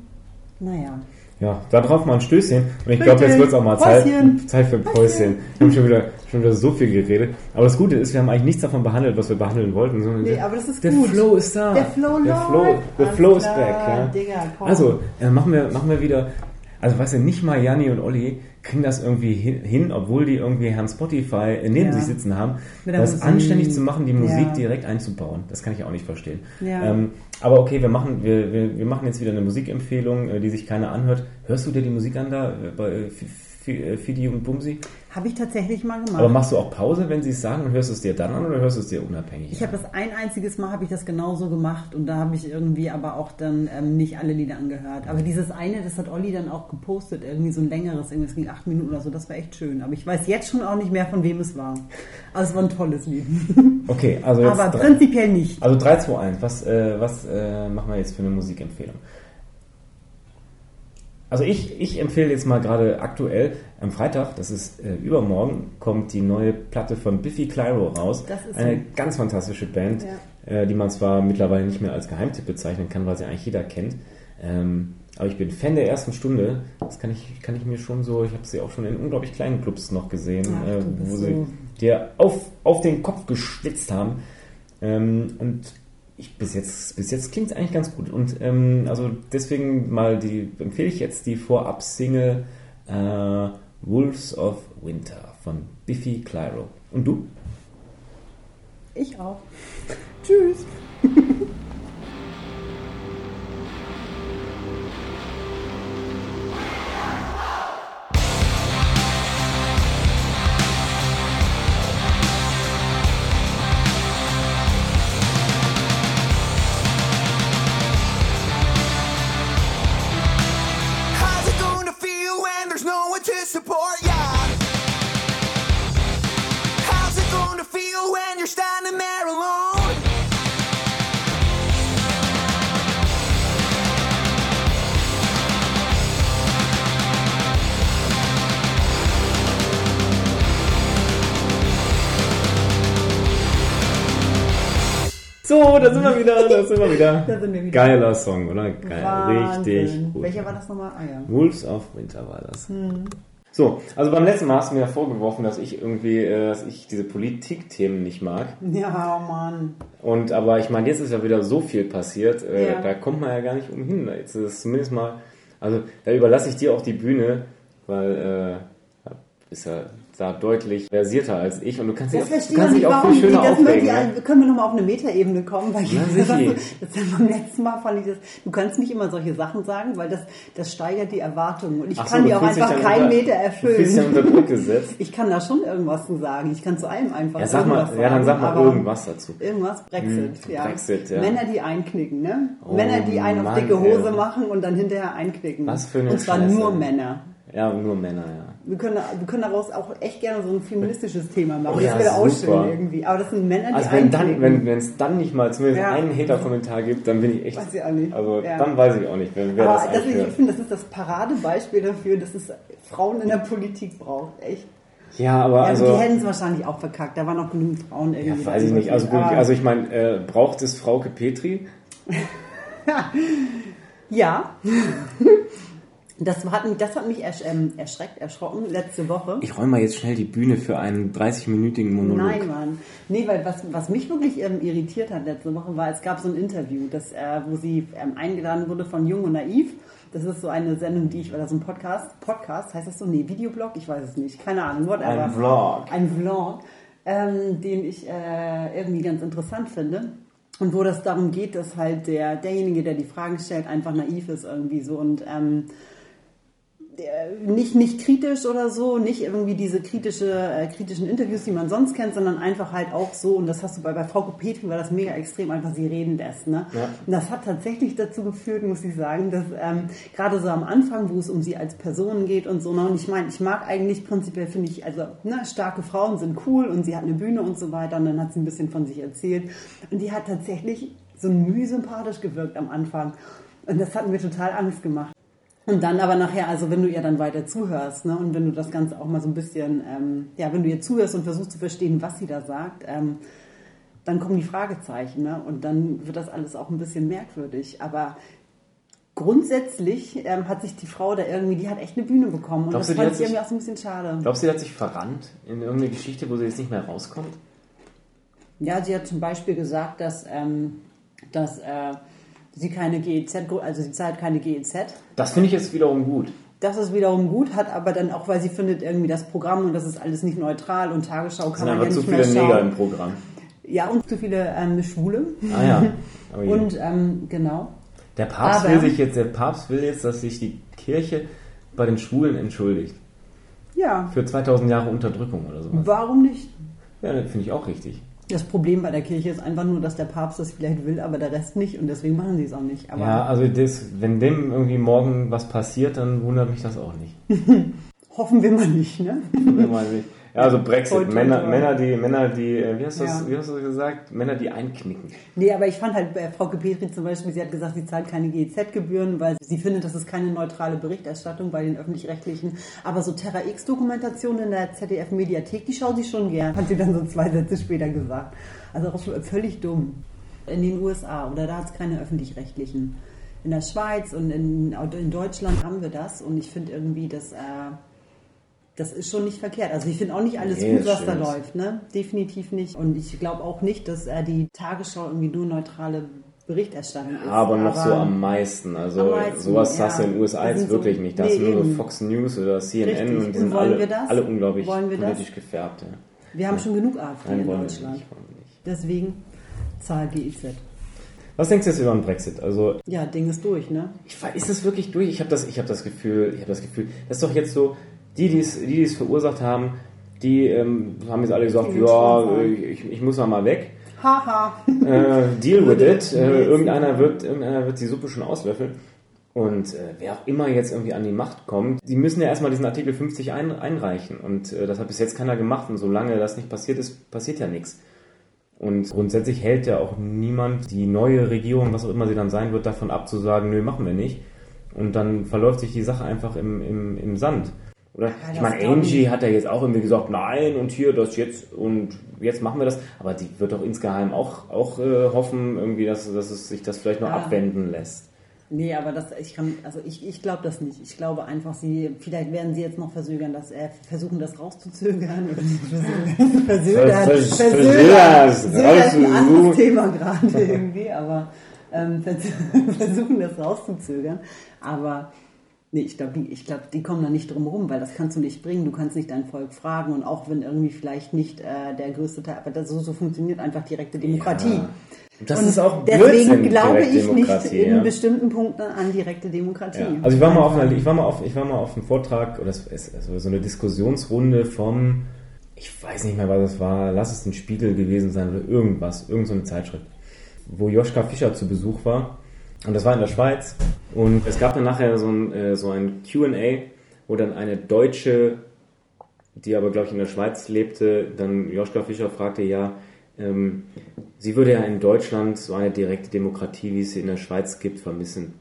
naja. Ja, da drauf mal ein Stößchen. Und ich glaube, jetzt wird es auch mal Zeit. Zeit für ein Päuschen. Wir haben schon wieder, schon wieder so viel geredet. Aber das Gute ist, wir haben eigentlich nichts davon behandelt, was wir behandeln wollten. sondern Nee, der, aber das ist der gut. Flow ist da. Der Flow der. Flow, Alles flow is klar, back. Ja. Digga. Also, äh, machen, wir, machen wir wieder. Also, weißt du, nicht mal Janni und Olli kriegen das irgendwie hin, obwohl die irgendwie Herrn Spotify äh, neben Ja. sich sitzen haben, Mit das Musik. anständig zu machen, die Musik Ja. direkt einzubauen. Das kann ich auch nicht verstehen. Ja. Ähm, aber okay, wir machen, wir, wir, wir machen jetzt wieder eine Musikempfehlung, äh, die sich keiner anhört. Hörst du dir die Musik an da äh, bei Fidi und Bumsi? Habe ich tatsächlich mal gemacht. Aber machst du auch Pause, wenn sie es sagen und hörst du es dir dann an oder hörst du es dir unabhängig? Ich habe das ein einziges Mal habe ich das genauso gemacht und da habe ich irgendwie aber auch dann ähm, nicht alle Lieder angehört. Aber dieses eine, das hat Olli dann auch gepostet, irgendwie so ein längeres, irgendwie es ging acht Minuten oder so, das war echt schön. Aber ich weiß jetzt schon auch nicht mehr, von wem es war. Also es war ein tolles Lied. Okay, also jetzt aber drei- prinzipiell nicht. Also 3, 2, 1. Was, äh, was äh, machen wir jetzt für eine Musikempfehlung? Also ich, ich empfehle jetzt mal gerade aktuell, am Freitag, das ist äh, übermorgen, kommt die neue Platte von Biffy Clyro raus. Das ist Eine so. ganz fantastische Band, äh, die man zwar mittlerweile nicht mehr als Geheimtipp bezeichnen kann, weil sie eigentlich jeder kennt. Ähm, aber ich bin Fan der ersten Stunde. Das kann ich, kann ich mir schon so, ich habe sie auch schon in unglaublich kleinen Clubs noch gesehen, Ach, äh, wo so- sie dir auf, auf den Kopf geschwitzt haben. Ähm, und ich, bis jetzt, bis jetzt klingt es eigentlich ganz gut. Und ähm, also deswegen mal die empfehle ich jetzt die Vorab-Single äh, Wolves of Winter von Biffy Clyro. Und du? Ich auch. Tschüss. Da sind wir wieder, da sind wir wieder. Da sind wir wieder. Geiler Song, oder? Geil, Wahnsinn. richtig gut. Welcher war das nochmal? Ah ja. Wolves of Winter war das. So, also beim letzten Mal hast du mir ja vorgeworfen, dass ich irgendwie, äh, dass ich diese Politikthemen nicht mag. Ja, oh Mann. Und aber ich meine, jetzt ist ja wieder so viel passiert, äh, Ja. da kommt man ja gar nicht umhin. Jetzt ist es zumindest mal, also da überlasse ich dir auch die Bühne, weil äh, ist ja da deutlich versierter als ich und du kannst dich Das auch, du kannst ich nicht, auch viel die, schöner das möchte aufregen. ich, Ne? können wir nochmal auf eine Metaebene kommen, weil ich Ja, das, sicher. das beim letzten Mal fand ich das, du kannst nicht immer solche Sachen sagen, weil das, das steigert die Erwartungen und ich Ach so, kann du die auch einfach keinen unter- Meter Du fühlst dich dann erfüllen. unter Druck gesetzt. Ich kann da schon irgendwas zu sagen, ich kann zu allem einfach Ja, sag mal, irgendwas ja, dann sag mal irgendwas dazu. Irgendwas, Brexit, Hm, ja. Brexit, ja. Männer, die einknicken, ne? Oh Männer, die einen auf Mann, dicke Hose ey. machen und dann hinterher einknicken. Was für eine Und zwar nur Männer. Ja, nur Männer, ja. Wir können, wir können daraus auch echt gerne so ein feministisches Thema machen. Oh das ja, wäre auch schön irgendwie. Aber das sind Männer, die Also wenn dann, wenn es dann nicht mal zumindest Ja. einen Hater-Kommentar gibt, dann bin ich echt. Weiß ich auch nicht. Also Ja. dann weiß ich auch nicht, wer, wer Aber das das, ich finde, das ist das Paradebeispiel dafür, dass es Frauen in der Politik braucht. Echt. Ja, aber Ja, also. die hätten es wahrscheinlich auch verkackt. Da waren auch genug Frauen Ja, irgendwie. weiß ich nicht. Also gut, also ich meine, äh, braucht es Frauke Petri? Ja. Das hat, mich- das hat mich ersch ähm, erschreckt, erschrocken letzte Woche. Ich räume mal jetzt schnell die Bühne für einen 30-minütigen Monolog. Nein, Mann. Nee, weil was, was mich wirklich ähm, irritiert hat letzte Woche war, es gab so ein Interview, das, äh, wo sie ähm, eingeladen wurde von Jung und Naiv. Das ist so eine Sendung, die ich, oder so ein Podcast, Podcast, heißt das so? Nee, Videoblog? Ich weiß es nicht. Keine Ahnung, whatever. Ein Vlog. Ein Vlog, ähm, den ich äh, irgendwie ganz interessant finde. Und wo das darum geht, dass halt der, derjenige, der die Fragen stellt, einfach naiv ist irgendwie so und ähm, nicht, nicht kritisch oder so, nicht irgendwie diese kritische, äh, kritischen Interviews, die man sonst kennt, sondern einfach halt auch so, und das hast du bei, bei Frau Petri war das mega extrem, einfach sie reden lässt. Ne? Ja. Und das hat tatsächlich dazu geführt, muss ich sagen, dass ähm, gerade so am Anfang, wo es um sie als Person geht und so, ne? und ich meine, ich mag eigentlich prinzipiell, finde ich, also ne, starke Frauen sind cool und sie hat eine Bühne und so weiter und dann hat sie ein bisschen von sich erzählt und die hat tatsächlich so müh sympathisch gewirkt am Anfang und das hat mir total Angst gemacht. Und dann aber nachher, also wenn du ihr dann weiter zuhörst, ne, und wenn du das Ganze auch mal so ein bisschen, ähm, ja, wenn du ihr zuhörst und versuchst zu verstehen, was sie da sagt, ähm, dann kommen die Fragezeichen, ne, und dann wird das alles auch ein bisschen merkwürdig. Aber grundsätzlich ähm, hat sich die Frau da irgendwie, die hat echt eine Bühne bekommen. Und Glaubst das du, fand ich irgendwie sich- auch so ein bisschen schade. Glaubst du, die hat sich verrannt in irgendeine Geschichte, wo sie jetzt nicht mehr rauskommt? Ja, sie hat zum Beispiel gesagt, dass, ähm, dass äh, sie keine GEZ, also sie zahlt keine GEZ. Das finde ich jetzt wiederum gut. Das ist wiederum gut, hat aber dann auch, weil sie findet irgendwie das Programm und das ist alles nicht neutral und Tagesschau Es kann man ja zu nicht mehr viele Neger im schauen. Programm. Ja, und zu viele ähm, Schwule. Ah ja. Oh je. Und ähm, genau. der Papst aber- will sich jetzt, der Papst will jetzt, dass sich die Kirche bei den Schwulen entschuldigt. Ja, Für 2000 Jahre Unterdrückung oder sowas. warum nicht? Ja, das finde ich auch richtig. Das Problem bei der Kirche ist einfach nur, dass der Papst das vielleicht will, aber der Rest nicht und deswegen machen sie es auch nicht. Aber ja, also das, wenn dem irgendwie morgen was passiert, dann wundert mich das auch nicht. hoffen wir mal nicht, ne? Wenn man sich- ja, also Brexit, toi, Männer, toi. Männer, die, Männer, die, äh, wie hast du das, Ja. wie hast du das gesagt? Männer, die einknicken. Nee, aber ich fand halt bei Frau Petri zum Beispiel, sie hat gesagt, sie zahlt keine GEZ-Gebühren, weil sie findet, das ist keine neutrale Berichterstattung bei den Öffentlich-Rechtlichen. Aber so Terra X-Dokumentationen in der ZDF-Mediathek, die schaut sie schon gern, hat sie dann so zwei Sätze später gesagt. Also auch völlig dumm. In den USA, oder da hat es keine Öffentlich-Rechtlichen. In der Schweiz und in, in Deutschland haben wir das und ich finde irgendwie, dass... Äh, das ist schon nicht verkehrt. Also ich finde auch nicht alles Nee, gut, was da läuft. Ne? Definitiv nicht. Und ich glaube auch nicht, dass äh, die Tagesschau irgendwie nur neutrale Berichterstattung ist. Aber noch so am meisten. Also Am meisten, sowas ja. hast du in den USA jetzt wirklich so- nicht. Da hast nee, du nur so. Fox News oder CNN Richtig. und die sind alle, wir das? alle unglaublich politisch gefärbt. Ja. Wir haben schon genug AfD Nein, in Deutschland. Deswegen Zahl GIZ. Was denkst du jetzt über den Brexit? Also Ja, Ding ist durch, ne? Ich, ist es wirklich durch? Ich habe das, ich habe das Gefühl, ich habe das Gefühl, das ist doch jetzt so, die, die es, die, die es verursacht haben, die ähm, haben jetzt alle gesagt, ja, Schwarzfahren. äh, ich, ich muss mal weg. Haha. Äh, deal with it. Äh, irgendeiner wird, irgendeiner wird die Suppe schon auslöffeln. Und äh, wer auch immer jetzt irgendwie an die Macht kommt, die müssen ja erstmal diesen Artikel 50 ein, einreichen. Und äh, das hat bis jetzt keiner gemacht. Und solange das nicht passiert ist, passiert ja nichts. Und grundsätzlich hält ja auch niemand die neue Regierung, was auch immer sie dann sein wird, davon ab zu sagen, nö, machen wir nicht. Und dann verläuft sich die Sache einfach im, im, im Sand. Oder ich das meine, Angie ich. hat ja jetzt auch irgendwie gesagt, nein und hier das jetzt und jetzt machen wir das. Aber die wird doch insgeheim auch, auch äh, hoffen, irgendwie, dass, dass es sich das vielleicht noch Ja. abwenden lässt. Nee, aber das, ich kann, also ich, ich glaube das nicht. Ich glaube einfach, sie, vielleicht werden sie jetzt noch versögern, dass, äh, versuchen das rauszuzögern. Versögern. Versögern. Vers- vers- Versögern. ist ein anderes. Thema gerade irgendwie, aber ähm, vers- versuchen das rauszuzögern. Aber Nee, ich glaube, die, ich glaub, die kommen da nicht drum rum, weil das kannst du nicht bringen. Du kannst nicht dein Volk fragen und auch wenn irgendwie vielleicht nicht äh, der größte Teil, aber das, so, so funktioniert einfach direkte Demokratie. Ja. Das und ist auch deswegen Blödsinn, glaube ich nicht Direktdemokratie, in ja. bestimmten Punkten an direkte Demokratie. Ja. Also ich war mal auf einer, ich war mal auf, ich war mal auf einem Vortrag oder also so eine Diskussionsrunde vom, ich weiß nicht mehr, was es war, lass es ein Spiegel gewesen sein oder irgendwas, irgend so Zeitschrift, wo Joschka Fischer zu Besuch war und das war in der Schweiz und es gab dann nachher so ein, äh, so ein Q&A, wo dann eine deutsche, die aber glaube ich in der Schweiz lebte, dann Joschka Fischer fragte, ja, ähm, sie würde ja in Deutschland so eine direkte Demokratie, wie es sie in der Schweiz gibt, vermissen.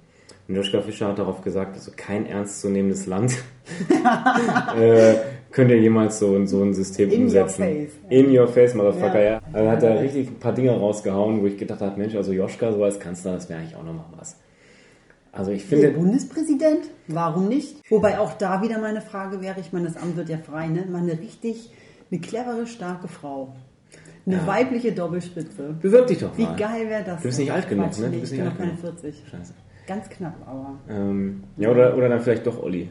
Und Joschka Fischer hat darauf gesagt, also kein ernstzunehmendes Land äh, könnte jemals so, so ein System In your umsetzen. face, ja. In your face, Motherfucker, Ja. ja. Also hat er richtig ein paar Dinge rausgehauen, wo ich gedacht habe, Mensch, also Joschka so als Kanzler, das wäre eigentlich auch nochmal was. Also ich Der finde, Bundespräsident? Warum nicht? Wobei auch da wieder meine Frage wäre, ich meine, das Amt wird ja frei, ne? Mal eine richtig, eine clevere, starke Frau. Eine Ja. weibliche Doppelspitze. bewirb dich doch Wie mal. geil wäre das? Du bist nicht alt genug, ne? Du bist ich nicht bin alt noch keine genug. 40. Scheiße. Ganz knapp, aber. Ähm, ja, oder, oder dann vielleicht doch Olli.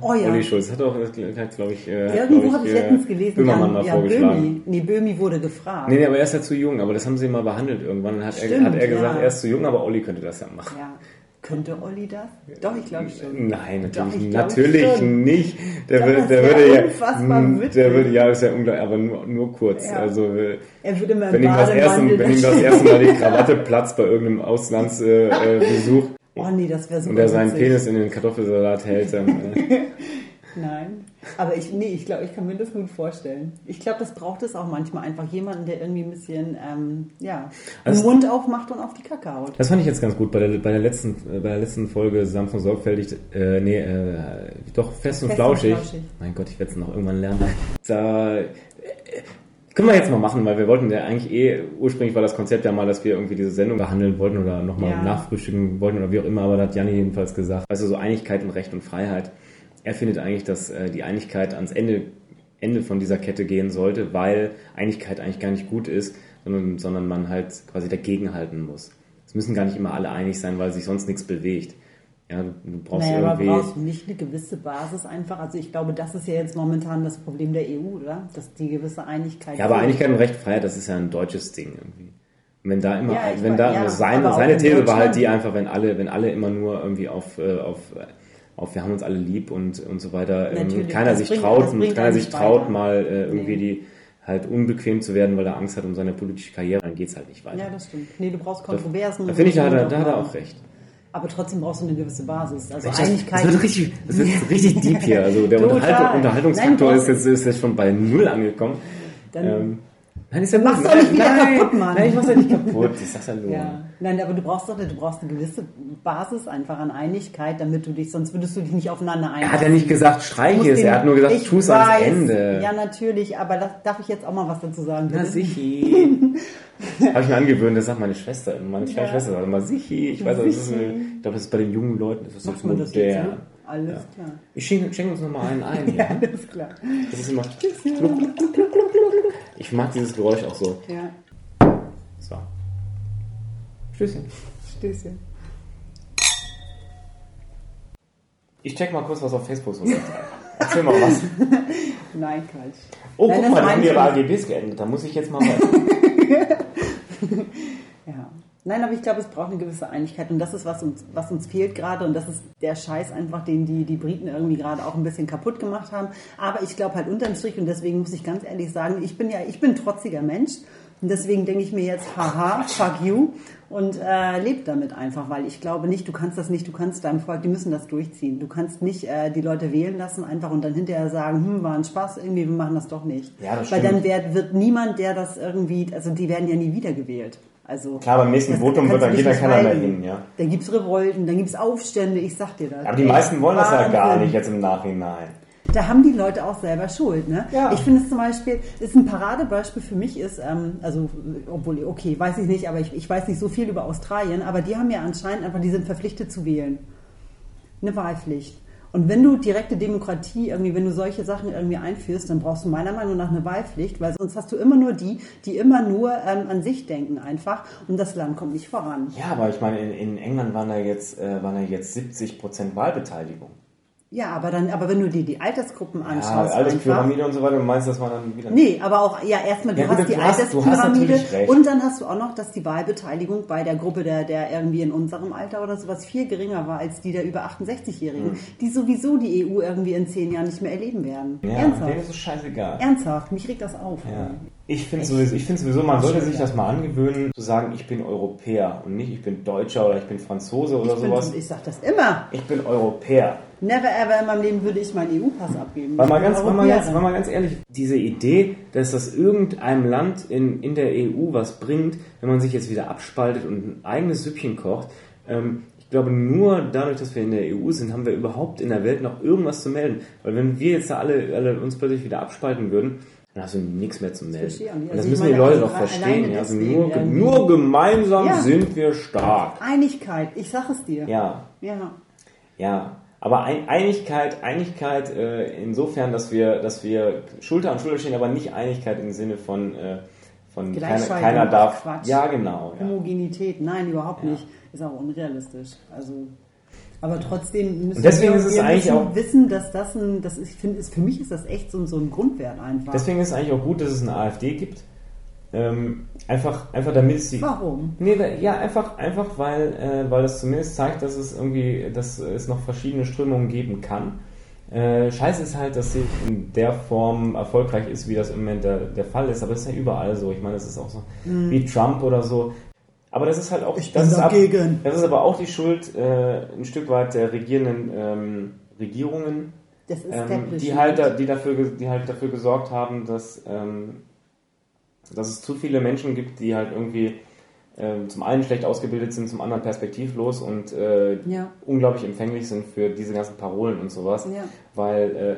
Oh ja. Olli Schulz hat auch, glaube ich, äh, Irgendwo habe ich äh, letztens gelesen, Böhmermann mal ja, vorgeschlagen. Böhmi. Nee, Böhmi wurde gefragt. Nee, nee, aber er ist ja zu jung, aber das haben sie mal behandelt irgendwann. Dann hat, er, Stimmt, hat er gesagt, ja. er ist zu jung, aber Olli könnte das ja machen. Ja. Könnte Olli das? Doch, ich glaube schon. Nein, Doch, natürlich, ich glaub natürlich schon. nicht. Der, Doch, das der würde ja, witzig. der würde, ja, ist ja unglaublich, aber nur, nur kurz. Ja. Also, äh, Er würde mal wenn ihm das erste, wenn ihm da das erste Mal die Krawatte platzt bei irgendeinem Auslandsbesuch äh, Besuch Oh nee, das wäre super und er seinen. Penis in den Kartoffelsalat hält, dann, äh, Nein, aber ich, nee, ich glaube, ich kann mir das gut vorstellen. Ich glaube, das braucht es auch manchmal einfach jemanden, der irgendwie ein bisschen, ähm, ja, Also- den Mund aufmacht und auf die Kacke haut. Das fand ich jetzt ganz gut bei der, bei der letzten, äh, bei der letzten Folge sanft und sorgfältig, äh, nee, äh, doch fest und Fest und flauschig. flauschig. Mein Gott, ich werde es noch irgendwann lernen. Da, äh, können wir jetzt mal machen, weil wir wollten ja eigentlich eh, ursprünglich war das Konzept ja mal, dass wir irgendwie diese Sendung behandeln wollten oder nochmal Ja. nachfrühstücken wollten oder wie auch immer, aber da hat Janni jedenfalls gesagt, also so Einigkeit und Recht und Freiheit. Er findet eigentlich, dass äh, die Einigkeit ans Ende, Ende von dieser Kette gehen sollte, weil Einigkeit eigentlich gar nicht gut ist, sondern, sondern man halt quasi dagegenhalten muss. Es müssen gar nicht immer alle einig sein, weil sich sonst nichts bewegt. Ja, du, brauchst Naja, aber irgendwie. brauchst du nicht eine gewisse Basis einfach? Also ich glaube, das ist ja jetzt momentan das Problem der EU, oder? Dass die gewisse Einigkeit. Ja, aber. Einigkeit und Recht, Freiheit, das ist ja ein deutsches Ding irgendwie. Und wenn da immer, Ja, wenn weiß, da ja, seine, aber seine in These war halt die einfach, wenn alle, wenn alle immer nur irgendwie auf, äh, auf, auf wir haben uns alle lieb und, und so weiter, ähm, Natürlich, keiner sich bringt- traut, bringt keiner sich traut weiter. mal äh, irgendwie Nee. die halt unbequem zu werden, weil er Angst hat um seine politische Karriere, dann geht's halt nicht weiter. Ja, das stimmt. Nee, du brauchst Kontroversen. da und finde ich, so da hat er, und da hat er auch recht. Aber trotzdem brauchst du eine gewisse Basis. Also Das, Einigkeit. das wird richtig, das wird richtig deep hier. Also der. Unterhaltung, Unterhaltungsfaktor Nein, ist, jetzt, ist jetzt schon bei Null angekommen. Dann- ähm, nein, ist ja Mach's doch nicht wieder nein, kaputt, Mann. Nein, ich mach's ja nicht kaputt. Ich sag's ja nur. Ja, nein, aber du brauchst doch, du brauchst eine gewisse Basis einfach an Einigkeit, damit du dich, sonst würdest du dich nicht aufeinander einigen. Er hat ja nicht gesagt, streiche es, er hat nur gesagt, ich tu's ans Ende. Ja, natürlich, aber das, darf ich jetzt auch mal was dazu sagen? Na bitte? sicher. Habe ich mir angewöhnt, das sagt meine Schwester. Meine kleine Ja. Schwester sagt immer sicher. Ich weiß, das ist, Sichi. ich glaube, das ist bei den jungen Leuten, das ist so Macht man das jetzt, modern. ne? Alles klar. Ich schenke, schenke uns nochmal einen ein. Ja. Alles klar. Das ist immer. Ich mag dieses Geräusch auch so. Ja, So. Stößchen. Stößchen. Ich check mal kurz, was auf Facebook so läuft. Erzähl mal was. Nein, Quatsch. Oh, Nein, guck mal, meine haben ich ihre. AGBs geändert. Da muss ich jetzt mal weiter. Ja. Nein, aber ich glaube, es braucht eine gewisse Einigkeit und das ist, was uns, was uns fehlt gerade und das ist der Scheiß einfach, den die, die Briten irgendwie gerade auch ein bisschen kaputt gemacht haben. Aber ich glaube halt unterm Strich und deswegen muss ich ganz ehrlich sagen, ich bin ja, ich bin trotziger Mensch und deswegen denke ich mir jetzt, haha, fuck you und äh, lebe damit einfach, weil ich glaube nicht, du kannst das nicht, du kannst deinem Volk, die müssen das durchziehen. Du kannst nicht äh, die Leute wählen lassen einfach und dann hinterher sagen, hm, war ein Spaß, irgendwie, wir machen das doch nicht. Ja, das weil stimmt. dann wird, wird niemand, der das irgendwie, also die werden ja nie wiedergewählt. Also, Klar, beim nächsten das Votum wird dann nicht keiner mehr hin, ja. Da gibt's Revolten, dann gibt's Aufstände, ich sag dir das. Aber die meisten wollen das ja gar nicht jetzt im Nachhinein. Da haben die Leute auch selber Schuld. Ne? Ja. Ich finde es zum Beispiel, ist ein Paradebeispiel für mich ist, ähm, also obwohl, okay, weiß ich nicht, aber ich, ich weiß nicht so viel über Australien, aber die haben ja anscheinend einfach, die sind verpflichtet zu wählen. Eine Wahlpflicht. Und wenn du direkte Demokratie irgendwie, wenn du solche Sachen irgendwie einführst, dann brauchst du meiner Meinung nach eine Wahlpflicht, weil sonst hast du immer nur die, die immer nur ähm, an sich denken einfach und das Land kommt nicht voran. Ja, aber ich meine, in, in England waren da jetzt, äh, waren da jetzt 70 Prozent Wahlbeteiligung. Ja, aber dann, aber wenn du dir die Altersgruppen Ja, anschaust, einfach, Alterspyramide und so weiter, du meinst, dass man dann wieder. Nee, aber auch, ja, erstmal, du Ja, gut, hast die du hast- du hast Alterspyramide recht. und dann hast du auch noch, dass die Wahlbeteiligung bei der Gruppe der, der irgendwie in unserem Alter oder sowas viel geringer war als die der über 68-Jährigen, die sowieso die EU irgendwie in zehn Jahren nicht mehr erleben werden. Ja, Ernsthaft. denen ist es scheißegal. Ernsthaft, mich regt das auf. Ja. Ich finde sowieso, ich finde sowieso, man sollte sich das mal angewöhnen, zu sagen, ich bin Europäer und nicht, ich bin Deutscher oder ich bin Franzose oder Ich, bin, sowas. ich sag das immer. Ich bin Europäer. Never ever in meinem Leben würde ich meinen EU-Pass abgeben. Weil mal, ganz, weil, mal ganz, weil mal ganz ehrlich, diese Idee, dass das irgendeinem Land in, in der EU was bringt, wenn man sich jetzt wieder abspaltet und ein eigenes Süppchen kocht, ähm, ich glaube, nur dadurch, dass wir in der EU sind, haben wir überhaupt in der Welt noch irgendwas zu melden. Weil wenn wir jetzt da alle, alle uns plötzlich wieder abspalten würden, dann hast du nichts mehr zu melden. nicht. Und das Also müssen die Leute also doch verstehen. Ja, also nur, ge- nur gemeinsam Ja. sind wir stark. Einigkeit, ich sag es dir. Ja, Ja. ja, aber Ein Einigkeit, Einigkeit äh, insofern, dass wir, dass wir Schulter an Schulter stehen, aber nicht Einigkeit im Sinne von, äh, von keiner, keiner darf. Quatsch. Ja, genau. Ja. Homogenität, nein, überhaupt nicht. Ist auch unrealistisch. Also, aber trotzdem müssen deswegen wir, ist es eigentlich auch- wissen, dass das ein, das ist, ich finde, ist, für mich ist das echt so, ein- so ein Grundwert einfach. Deswegen ist es eigentlich auch gut, dass es eine AfD gibt. Ähm, einfach, einfach damit es die. Warum? Nee, ja, einfach, einfach weil, äh, weil das zumindest zeigt, dass es irgendwie, dass es noch verschiedene Strömungen geben kann. Äh, Scheiße ist halt, dass sie in der Form erfolgreich ist, wie das im Moment der, der Fall ist, aber das ist ja überall so. Ich meine, das ist auch so wie Trump oder so. Aber das ist halt auch, Ich das bin ist ab, dagegen. das ist aber auch die Schuld äh, ein Stück weit der regierenden ähm, Regierungen, Das ist ähm, die halt, da- die dafür, die halt dafür gesorgt haben, dass, ähm, dass es zu viele Menschen gibt, die halt irgendwie ähm, zum einen schlecht ausgebildet sind, zum anderen perspektivlos und äh, Ja. unglaublich empfänglich sind für diese ganzen Parolen und sowas. Ja. Weil äh,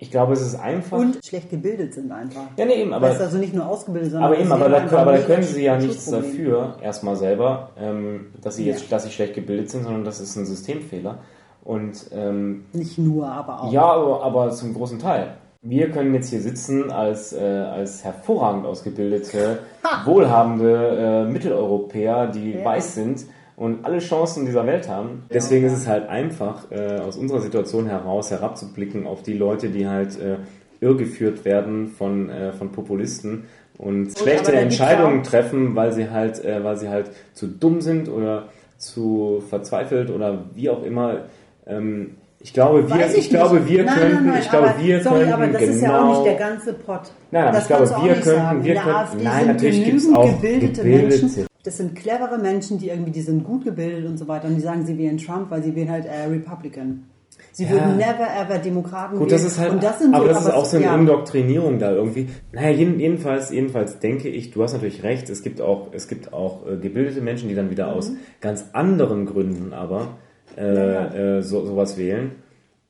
ich glaube, es ist einfach. Und schlecht gebildet sind einfach. ja, nee, eben, aber, Aber, also nicht nur ausgebildet, sondern aber eben, aber da, aber da können sie ja nichts dafür, erstmal selber, ähm, dass sie jetzt, Ja. dass sie schlecht gebildet sind, sondern das ist ein Systemfehler. Und ähm, Nicht nur, aber auch. Ja, aber, aber zum großen Teil. Wir können jetzt hier sitzen als, äh, als hervorragend ausgebildete, wohlhabende äh, Mitteleuropäer, die Ja. weiß sind und alle Chancen dieser Welt haben. Deswegen ist es halt einfach, äh, aus unserer Situation heraus herabzublicken auf die Leute, die halt äh, irregeführt werden von, äh, von Populisten und aber schlechte Entscheidungen treffen, weil sie halt, äh, weil sie halt zu dumm sind oder zu verzweifelt oder wie auch immer. Ähm, ich glaube, wir, ich, ich glaube, wir nein, könnten, nein, nein, ich glaube, aber, wir sorry, könnten aber das genau. ist ja auch nicht der ganze Pott. Nein, nein, das ich glaube, wir könnten- sagen. wir könnten- AfD nein, sind natürlich gibt's genügend auch gebildete gebildete- Menschen. Das sind clevere Menschen, die irgendwie, die sind gut gebildet und so weiter. Und die sagen, sie wählen Trump, weil sie wählen halt äh, Republican. Sie Ja. würden never ever Demokraten Gut, wählen. das ist halt, das aber so, das ist auch so eine ja, Indoktrinierung da irgendwie. Naja, jeden, jedenfalls, jedenfalls denke ich, du hast natürlich recht, es gibt auch, es gibt auch äh, gebildete Menschen, die dann wieder aus ganz anderen Gründen aber äh, Äh, so, sowas wählen.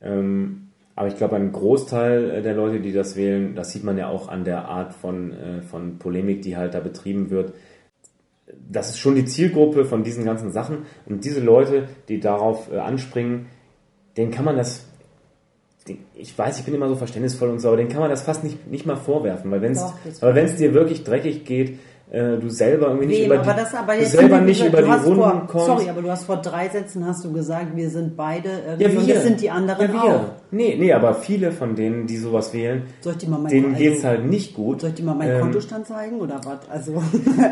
Ähm, aber ich glaube, ein Großteil äh, der Leute, die das wählen, das sieht man ja auch an der Art von, äh, von Polemik, die halt da betrieben wird. Das ist schon die Zielgruppe von diesen ganzen Sachen. Und diese Leute, die darauf äh, anspringen, denen kann man das ich weiß, ich bin immer so verständnisvoll und so, aber den kann man das fast nicht, nicht mal vorwerfen, weil wenn es dir wirklich dreckig geht, äh, du selber irgendwie nicht Wem, über aber die, das, aber du jetzt selber nicht über du die Runden vor, kommst. Sorry, aber du hast vor drei Sätzen hast du gesagt, wir sind beide irgendwie ja, wir. und das sind die anderen ja, wir. auch. Nee, nee, aber viele von denen, die sowas wählen, denen also, geht's halt nicht gut. Soll ich dir mal meinen Ähm, Kontostand zeigen oder was? Also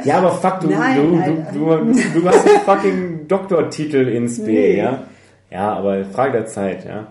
Ja, aber fuck, du, Nein, du, Alter. du, du, du hast einen fucking Doktortitel ins B, Nee. ja? Ja, aber Frage der Zeit, ja.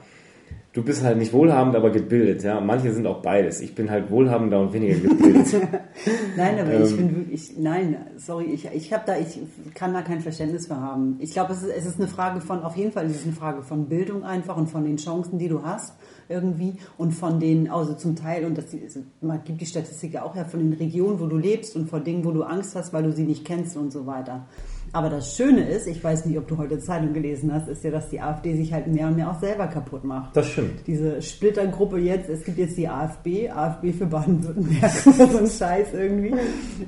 Du bist halt nicht wohlhabend, aber gebildet, ja. Manche sind auch beides. Ich bin halt wohlhabender und weniger gebildet. Nein, aber Ähm. ich bin wirklich, nein, sorry, ich, ich habe da, ich kann da kein Verständnis für haben. Ich glaube, es ist, es ist eine Frage von, auf jeden Fall ist es eine Frage von Bildung einfach und von den Chancen, die du hast irgendwie und von den, also zum Teil, und das ist- man gibt die Statistik ja auch her, von den Regionen, wo du lebst und vor Dingen, wo du Angst hast, weil du sie nicht kennst und so weiter. Aber das Schöne ist, ich weiß nicht, ob du heute Zeitung gelesen hast, ist ja, dass die AfD sich halt mehr und mehr auch selber kaputt macht. Das stimmt. Diese Splittergruppe jetzt, es gibt jetzt die AfB, AfB für Baden-Württemberg so ein Scheiß irgendwie,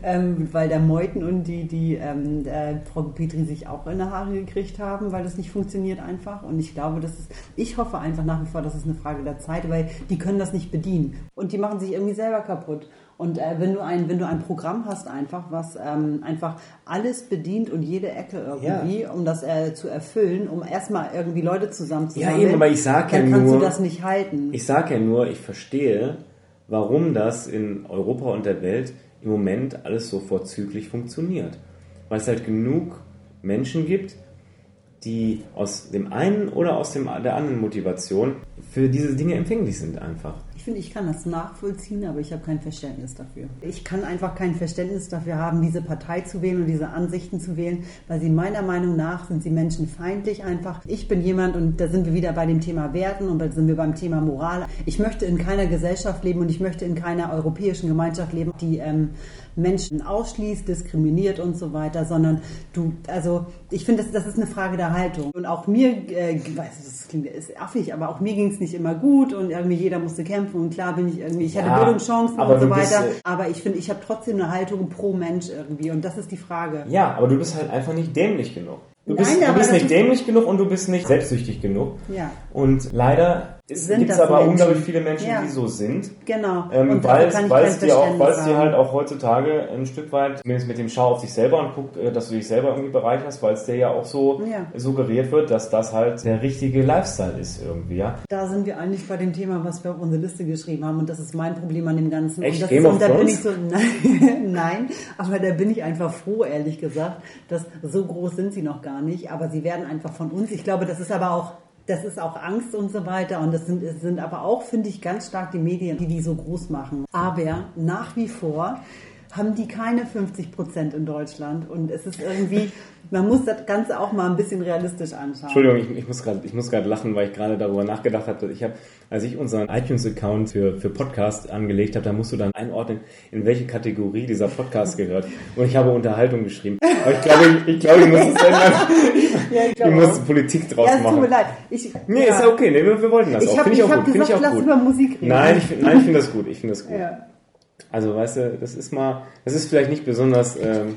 ähm, weil der Meuthen und die, die ähm, der Frau Petri sich auch in der Haare gekriegt haben, weil das nicht funktioniert einfach. Und ich glaube, das ist, ich hoffe einfach nach wie vor, das ist eine Frage der Zeit, weil die können das nicht bedienen. Und die machen sich irgendwie selber kaputt. Und äh, wenn du ein wenn du ein Programm hast einfach, was ähm, einfach alles bedient und jede Ecke irgendwie, um das äh, zu erfüllen, um erstmal irgendwie Leute zusammenzusammeln, Ja, eben, aber ich ja dann kannst nur- du das nicht halten. Ich sage ja nur, ich verstehe, warum das in Europa und der Welt im Moment alles so vorzüglich funktioniert. Weil es halt genug Menschen gibt, die aus dem einen oder aus dem, der anderen Motivation für diese Dinge empfänglich sind einfach. Ich finde, ich kann das nachvollziehen, aber ich habe kein Verständnis dafür. Ich kann einfach kein Verständnis dafür haben, diese Partei zu wählen und diese Ansichten zu wählen, weil sie meiner Meinung nach sind sie menschenfeindlich einfach. Ich bin jemand und da sind wir wieder bei dem Thema Werten und da sind wir beim Thema Moral. Ich möchte in keiner Gesellschaft leben und ich möchte in keiner europäischen Gemeinschaft leben, die ähm, Menschen ausschließt, diskriminiert und so weiter, sondern du, also ich finde, das, das ist eine Frage der Haltung. Und auch mir, äh, weiß, das klingt ist affig, aber auch mir ging es nicht immer gut und irgendwie jeder musste kämpfen und klar bin ich irgendwie, ich hatte Ja, Bildungschancen und so du bist, weiter, äh, aber ich finde, ich habe trotzdem eine Haltung pro Mensch irgendwie und das ist die Frage. Ja, aber du bist halt einfach nicht dämlich genug. Du Nein, bist, du aber bist nicht dämlich genug und du bist nicht selbstsüchtig genug. Ja. Und leider Sind gibt es das aber Menschen. unglaublich viele Menschen, Ja. die so sind. Genau. Ähm, und weil es dir auch, weil es dir halt auch heutzutage ein Stück weit, zumindest mit dem Schau auf sich selber und guck, äh, dass du dich selber irgendwie bereicherst, weil es dir ja auch so Ja. suggeriert wird, dass das halt der richtige Lifestyle ist irgendwie, ja. Da sind wir eigentlich bei dem Thema, was wir auf unsere Liste geschrieben haben. Und das ist mein Problem an dem Ganzen. Echt? Und das Game ist, und da bin ich so, nein, nein, aber da bin ich einfach froh, ehrlich gesagt, dass so groß sind sie noch gar nicht. Aber sie werden einfach von uns. Ich glaube, das ist aber auch, das ist auch Angst und so weiter. Und das sind, sind aber auch, finde ich, ganz stark die Medien, die die so groß machen. Aber nach wie vor haben die keine 50 Prozent in Deutschland. Und es ist irgendwie, man muss das Ganze auch mal ein bisschen realistisch anschauen. Entschuldigung, ich, ich muss gerade, ich lachen, weil ich gerade darüber nachgedacht habe. Ich habe, als ich unseren iTunes-Account für, für Podcast angelegt habe, da musst du dann einordnen, in welche Kategorie dieser Podcast gehört. Und ich habe Unterhaltung geschrieben. Aber ich glaube, ich, ich glaube, ich muss es ändern. Ja, ich Ich muss. Politik draus Ja, es tut mir machen. leid. Ich, Nee, ist ja okay. Nee, wir, wir wollten das Ich auch. habe Finde ich hab gut. Finde gesagt, ich lass über Musik reden. Nein, ich, nein, ich finde das gut. Ich finde das gut. ja. Also, weißt du, das ist mal, das ist vielleicht nicht besonders ähm,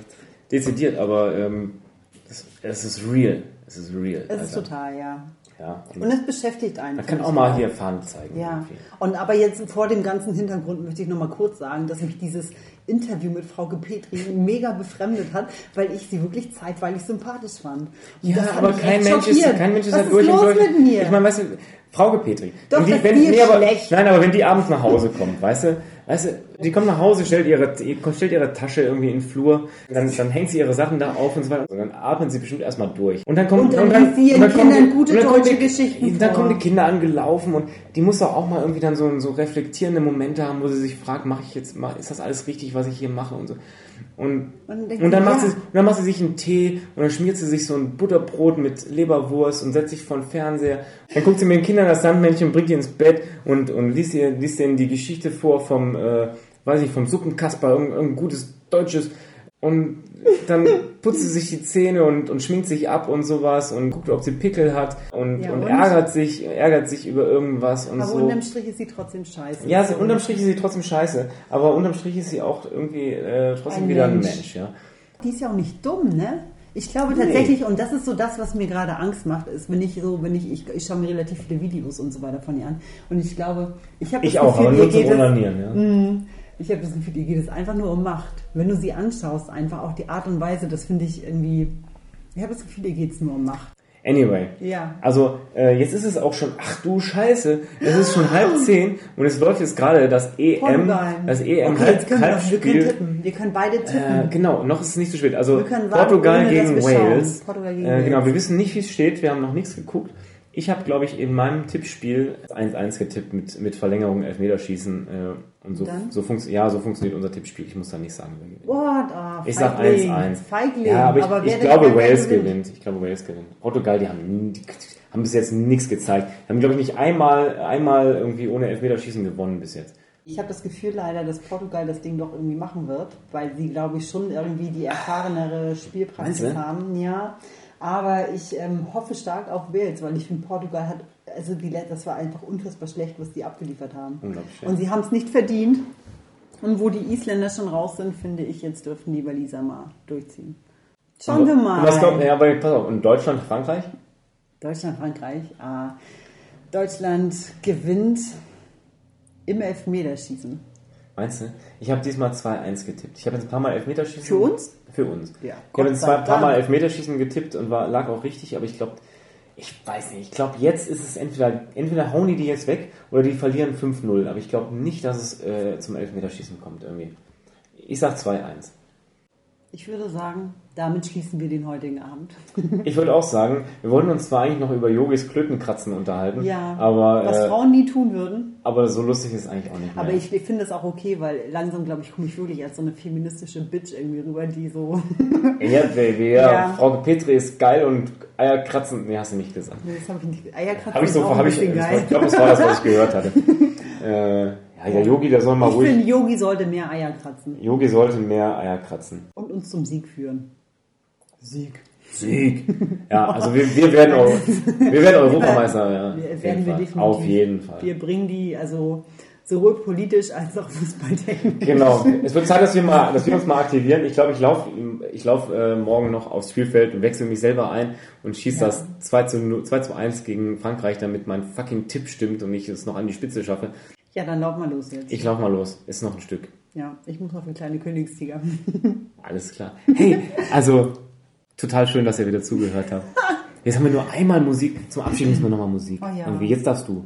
dezidiert, aber ähm, das, es ist real. Es ist real. Es ist Alter. total, ja. Ja, und Und es beschäftigt einen. man kann auch mal hier Fahnen zeigen. Ja, irgendwie. und aber jetzt vor dem ganzen Hintergrund möchte ich noch mal kurz sagen, dass mich dieses Interview mit Frau Petri mega befremdet hat, weil ich sie wirklich zeitweilig sympathisch fand. Und Ja, das hat aber mich kein Mensch, ist, kein Mensch ist ja durch und durch. Ich meine, weißt du, Frau Petri. Doch, wenn die, das wenn, nee, aber, schlecht. Nein, aber wenn die abends nach Hause kommt, weißt du, weißt du, die kommt nach Hause, stellt ihre, stellt ihre Tasche irgendwie in den Flur, dann, dann hängt sie ihre Sachen da auf und so weiter. Und dann atmet sie bestimmt erstmal durch. Und dann kommt, Und dann liest sie ihren dann kommen Kindern die- gute und dann kommen deutsche die- Geschichten Dann vor. kommen die Kinder angelaufen und die muss doch auch mal irgendwie dann so, so reflektierende Momente haben, wo sie sich fragt, mache ich jetzt ist das alles richtig, was ich hier mache und so. Und, Und und dann macht ja. sie, dann macht sie sich einen Tee und dann schmiert sie sich so ein Butterbrot mit Leberwurst und setzt sich vor den Fernseher. Dann guckt sie mit den Kindern das Sandmännchen und bringt die ins Bett und, und liest, ihr, liest denen die Geschichte vor vom, äh, weiß ich, vom Suppenkasper, irgendein, irgendein gutes deutsches. Und dann putzt sie sich die Zähne und, und schminkt sich ab und sowas und guckt, ob sie Pickel hat und, Ja, und, und? ärgert sich, ärgert sich über irgendwas und Aber so. unterm Strich ist sie trotzdem scheiße. Ja, sie, unterm Strich ist sie trotzdem scheiße, aber unterm Strich ist sie auch irgendwie äh, trotzdem Ein wieder ein Mensch. Mensch, ja. Die ist ja auch nicht dumm, ne? Ich glaube tatsächlich, und das ist so das, was mir gerade Angst macht, ist, wenn ich so, wenn ich, ich, ich schaue mir relativ viele Videos und so weiter von ihr an. Und ich glaube, ich habe Ich auch, Gefühl, aber nur zum Onanieren, ja. Mm, Ich habe das Gefühl, ihr geht es einfach nur um Macht. Wenn du sie anschaust, einfach auch die Art und Weise, das finde ich irgendwie. Ich habe das Gefühl, ihr geht es nur um Macht. Anyway. Ja. Also, äh, jetzt ist es auch schon, ach du Scheiße, es ist schon halb zehn und es läuft jetzt gerade das EM, Portugal. das EM okay, jetzt können wir, wir können tippen. Wir können beide Äh, tippen. genau, noch ist es nicht zu spät. Also Wir können warten, Portugal gegen. Wales. Portugal gegen äh, genau, Wales. wir wissen nicht, wie es steht. Wir haben noch nichts geguckt. Ich habe, glaube ich, in meinem Tippspiel 1-1 getippt mit, mit Verlängerung, Elfmeterschießen. Äh, und so, dann? so, funkt, ja, so funktioniert unser Tippspiel. Ich muss da nicht sagen, wer gewinnt. What? Ah, Ich sag Feigling. 1-1. Feigling. Ja, aber ich, wer ich glaube, Wales gewinnt. Ich glaube, Wales gewinnt. Portugal, die haben, die haben bis jetzt nichts gezeigt. Die haben, glaube ich, nicht einmal, einmal irgendwie ohne Elfmeterschießen gewonnen bis jetzt. Ich habe das Gefühl leider, dass Portugal das Ding doch irgendwie machen wird, weil sie, glaube ich, schon irgendwie die erfahrenere Spielpraxis haben. Ja, aber ich ähm, hoffe stark auf Wales, weil ich finde, Portugal hat, also die, das war einfach unfassbar schlecht, was die abgeliefert haben. Unglaublich. Und sie haben es nicht verdient. Und wo die Isländer schon raus sind, finde ich, jetzt dürfen die Waliser mal durchziehen. Schauen wir mal. Was glaubt, ja, aber pass auf, und Deutschland, Frankreich? Deutschland, Frankreich. Ah, Deutschland gewinnt im Elfmeterschießen. Meinst du? Ich habe diesmal 2-1 getippt. Ich habe jetzt ein paar Mal Elfmeterschießen. Für uns? Für uns. Ja. Ich habe jetzt ein paar Mal. Elfmeterschießen getippt und war, lag auch richtig, aber ich glaube, ich weiß nicht, ich glaube, jetzt ist es entweder, entweder hauen die die jetzt weg oder die verlieren 5-0, aber ich glaube nicht, dass es äh, zum Elfmeterschießen kommt irgendwie. Ich sag 2-1. Ich würde sagen, damit schließen wir den heutigen Abend. Ich würde auch sagen, wir wollten uns zwar eigentlich noch über Yogis Klötenkratzen unterhalten, Ja, aber, was äh, Frauen nie tun würden. aber so lustig ist es eigentlich auch nicht mehr. Aber ich finde es auch okay, weil langsam, glaube ich, komme ich wirklich als so eine feministische Bitch irgendwie rüber, die so. ja, Baby, ja, Ja. Frau Petri ist geil und Eierkratzen, nee, hast du nicht gesagt. Nee, das habe ich nicht. Eierkratzen Habe ich so, ist auch ein ich, bisschen ich geil. glaube, das war das, was ich gehört hatte. äh, ja, der Yogi, der soll mal Ich ruhig. finde, Yogi sollte mehr Eier kratzen Yogi sollte mehr Eier kratzen. und uns zum Sieg führen. Sieg. Sieg. Ja, also wir, wir werden auch, wir werden Europameister, ja. Wir auf werden jeden wir Fall. definitiv. Auf jeden Fall. Wir bringen die also sowohl politisch als auch fußballtechnisch. Genau. Es wird Zeit, dass wir mal, dass wir uns mal aktivieren. Ich glaube, ich laufe, ich laufe äh, morgen noch aufs Spielfeld und wechsle mich selber ein und schieße Ja. das 2 zu, 0 2 zu 1 gegen Frankreich, damit mein fucking Tipp stimmt und ich es noch an die Spitze schaffe. Ja, dann lauf mal los jetzt. Ich laufe mal los. Ist noch ein Stück. ja, ich muss auf den kleinen Königstiger. Alles klar. Hey, also total schön, dass ihr wieder zugehört habt. Jetzt haben wir nur einmal Musik. Zum Abschied müssen wir nochmal Musik. Oh ja. Irgendwie. Jetzt darfst du.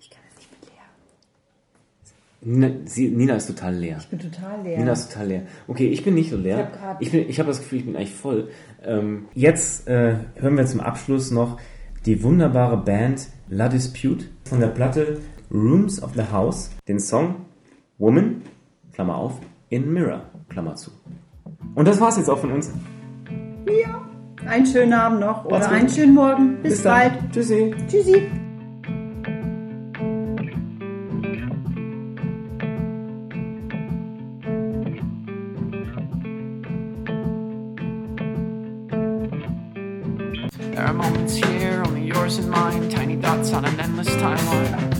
Ich kann das nicht mit leer. Nina, sie, Nina ist total leer. Ich bin total leer. Nina ist total leer. Okay, ich bin nicht so leer. Ich hab grad- Ich, bin, ich habe das Gefühl, ich bin eigentlich voll. Ähm, jetzt äh, hören wir zum Abschluss noch die wunderbare Band La Dispute von der Platte Rooms of the House, den Song Woman, Klammer auf, in Mirror, Klammer zu. Und das war's jetzt auch von uns. ja. Einen schönen Abend noch oder einen schönen Morgen. Bis, dann. bald. Tschüssi. Tschüssi. There are moments here, only yours and mine, tiny dots on an endless timeline.